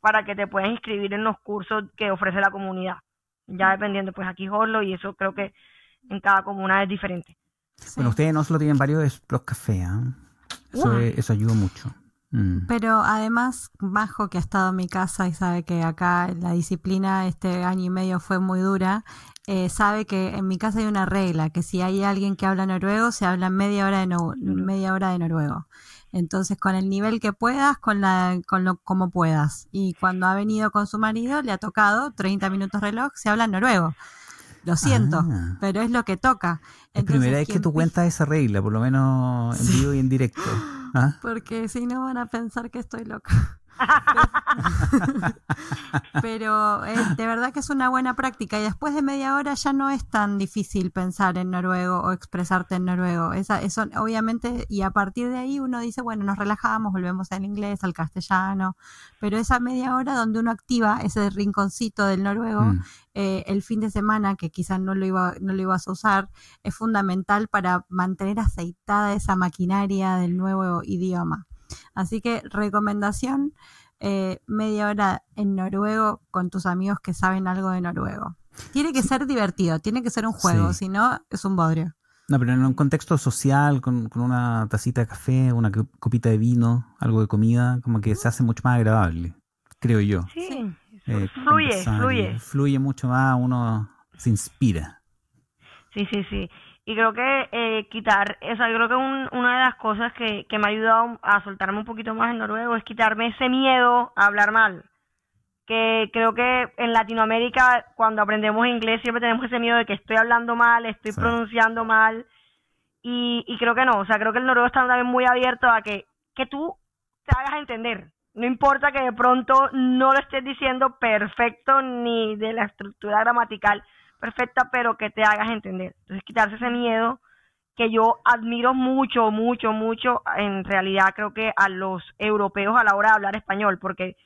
para que te puedas inscribir en los cursos que ofrece la comunidad. Ya dependiendo, pues aquí Oslo y eso creo que en cada comuna es diferente. Bueno, ustedes no solo tienen varios los cafés, ¿ah? eso, eso ayuda mucho. Mm. Pero además, Majo, que ha estado en mi casa y sabe que acá la disciplina este año y medio fue muy dura, eh, sabe que en mi casa hay una regla, que si hay alguien que habla noruego, se habla media hora de, media hora de noruego. Entonces, con el nivel que puedas, con, la, con lo como puedas. Y cuando ha venido con su marido, le ha tocado 30 minutos reloj, se habla noruego. Lo siento, ah. pero es lo que toca. Es primera vez que tú cuentas esa regla, por lo menos en vivo y en directo. [LAUGHS] ¿Ah? Porque si no van a pensar que estoy loca. [LAUGHS] Pero eh, de verdad que es una buena práctica y después de media hora ya no es tan difícil pensar en noruego o expresarte en noruego. Esa, eso obviamente, y a partir de ahí uno dice, bueno, nos relajamos, volvemos al inglés, al castellano, pero esa media hora donde uno activa ese rinconcito del noruego, mm. eh, el fin de semana, que quizás no lo, iba, no lo ibas a usar, es fundamental para mantener aceitada esa maquinaria del nuevo idioma. Así que recomendación, eh, media hora en noruego con tus amigos que saben algo de noruego. Tiene que ser divertido, tiene que ser un juego, si no es un bodrio. No, pero en un contexto social, con, una tacita de café, una copita de vino, algo de comida, como que se hace mucho más agradable, creo yo. Sí, eh, fluye, fluye. Fluye mucho más, uno se inspira. Sí, sí, sí y creo que eh, quitar, esa creo que una de las cosas que, que me ha ayudado a soltarme un poquito más en noruego es quitarme ese miedo a hablar mal. Que creo que en Latinoamérica, cuando aprendemos inglés, siempre tenemos ese miedo de que estoy hablando mal, estoy pronunciando mal. Y, y creo que no, o sea, creo que el noruego está también muy abierto a que, que tú te hagas entender. No importa que de pronto no lo estés diciendo perfecto ni de la estructura gramatical, perfecta, pero que te hagas entender. Entonces, quitarse ese miedo que yo admiro mucho, mucho, mucho, en realidad creo que a los europeos a la hora de hablar español, porque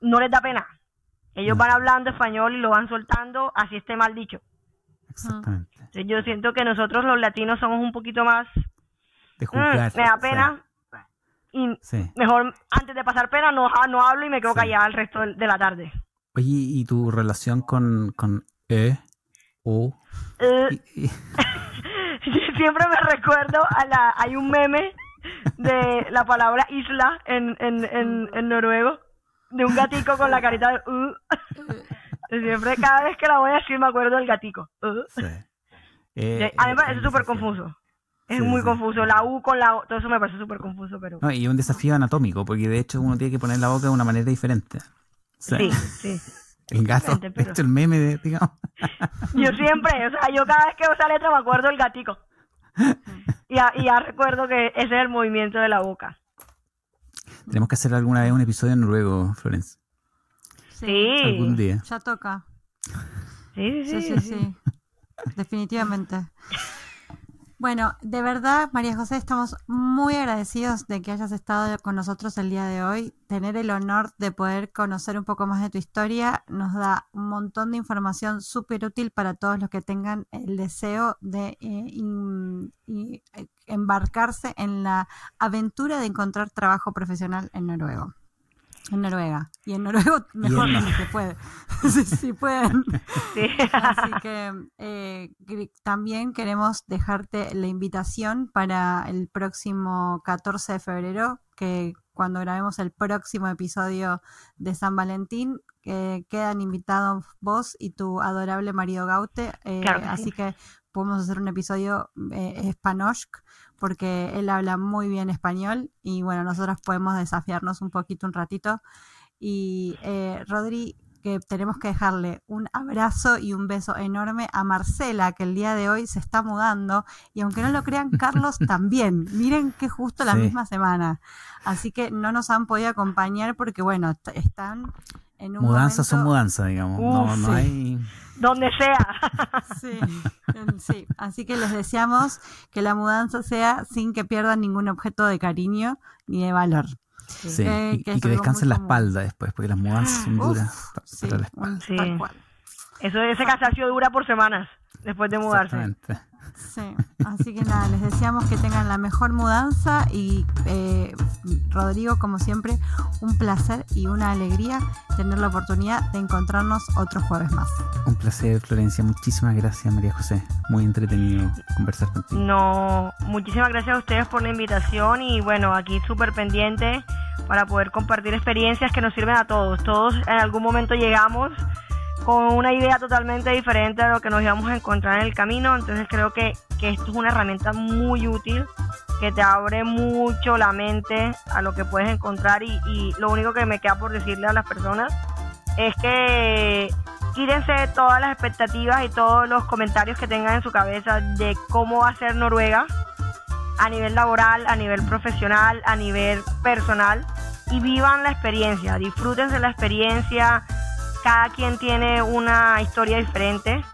no les da pena. Ellos van hablando español y lo van soltando, así esté mal dicho. Exactamente. Entonces, yo siento que nosotros los latinos somos un poquito más... De juzgar. Mm, me da pena. Y mejor antes de pasar pena no, no hablo y me quedo callada el resto de, la tarde. Oye, ¿y tu relación con, con E? Eh, [LAUGHS] siempre me recuerdo a la. Hay un meme de la palabra isla en, en, en, noruego, de un gatico con la carita de. Uh. [LAUGHS] Siempre, cada vez que la voy a decir, me acuerdo del gatico. Uh. Eh, a mí me parece súper confuso. Es muy confuso. La U con la O, todo eso me parece súper confuso. pero Y un desafío anatómico, porque de hecho uno tiene que poner la boca de una manera diferente. sí, sí. El gato, esto el meme, digamos. [LAUGHS] Yo siempre, o sea, yo cada vez que veo esa letra me acuerdo del gatico. [LAUGHS] Y ya, recuerdo que ese es el movimiento de la boca. Tenemos que hacer alguna vez un episodio en noruego, Florence. Sí. Algún día. Ya toca. Sí, sí, sí. sí, sí. [LAUGHS] Definitivamente. Bueno, de verdad, María José, estamos muy agradecidos de que hayas estado con nosotros el día de hoy. Tener el honor de poder conocer un poco más de tu historia nos da un montón de información súper útil para todos los que tengan el deseo de eh, embarcarse en la aventura de encontrar trabajo profesional en Noruego. En Noruega. Y en noruego [LAUGHS] mejor si se puede. [LAUGHS] si, pueden. [LAUGHS] Así que eh, también queremos dejarte la invitación para el próximo 14 de febrero, que cuando grabemos el próximo episodio de San Valentín. quedan invitados vos y tu adorable marido Gaute. Eh, así que podemos hacer un episodio eh, porque él habla muy bien español y bueno, nosotros podemos desafiarnos un poquito un ratito. Y eh, Rodri, que tenemos que dejarle un abrazo y un beso enorme a Marcela, que el día de hoy se está mudando. Y aunque no lo crean, Carlos [LAUGHS] también. Miren que justo la misma semana. Así que no nos han podido acompañar porque, bueno, están en un Mudanzas son mudanzas, digamos. no, no hay... Donde sea. [LAUGHS] Sí, sí. Así que les deseamos que la mudanza sea sin que pierdan ningún objeto de cariño ni de valor. Sí, y, que descansen la espalda después, porque las mudanzas son duras para, la espalda. Eso, ese cansancio dura por semanas después de mudarse. Sí, así que nada, les deseamos que tengan la mejor mudanza y eh, Rodrigo, como siempre, un placer y una alegría tener la oportunidad de encontrarnos otro jueves más. Un placer, Florencia. Muchísimas gracias, María José. Muy entretenido conversar contigo. No, muchísimas gracias a ustedes por la invitación y bueno, aquí súper pendiente para poder compartir experiencias que nos sirven a todos. Todos en algún momento llegamos con una idea totalmente diferente a lo que nos íbamos a encontrar en el camino. Entonces creo que, esto es una herramienta muy útil que te abre mucho la mente a lo que puedes encontrar y, lo único que me queda por decirle a las personas es que quírense todas las expectativas y todos los comentarios que tengan en su cabeza de cómo va a ser Noruega a nivel laboral, a nivel profesional, a nivel personal y vivan la experiencia, disfrútense la experiencia, cada quien tiene una historia diferente.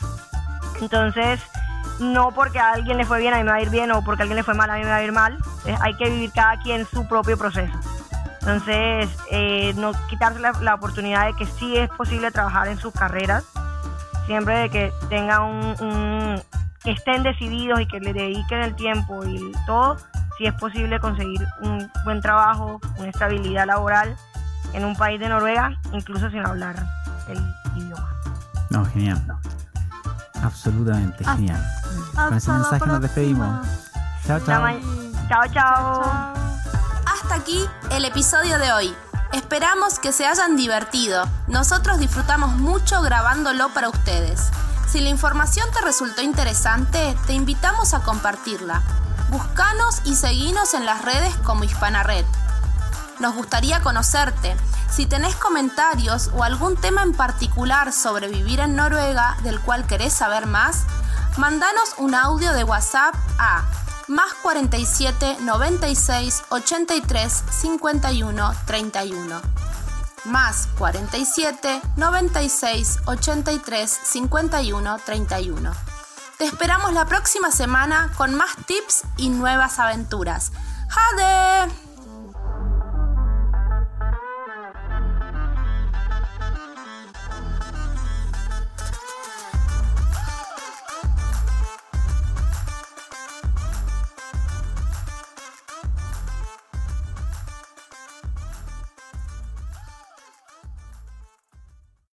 Entonces, no porque a alguien le fue bien, a mí me va a ir bien, o porque a alguien le fue mal, a mí me va a ir mal. hay que vivir cada quien su propio proceso. Entonces, eh, no quitarse la, oportunidad de que sí es posible trabajar en sus carreras, siempre de que tengan un, que estén decididos y que le dediquen el tiempo y todo, si es posible conseguir un buen trabajo, una estabilidad laboral en un país de Noruega, incluso sin hablar el idioma. No, genial. Absolutamente genial. Con ese mensaje nos despedimos. Chao, chao. Chao, chao. Hasta aquí el episodio de hoy. Esperamos que se hayan divertido. Nosotros disfrutamos mucho grabándolo para ustedes. Si la información te resultó interesante, te invitamos a compartirla. Búscanos y seguinos en las redes como Hispana Red. Nos gustaría conocerte si tenés comentarios o algún tema en particular sobre vivir en Noruega del cual querés saber más, mandanos un audio de WhatsApp a más 47 96 83 51 31. Más 47 96 83 51 31. Te esperamos la próxima semana con más tips y nuevas aventuras. ¡Jade!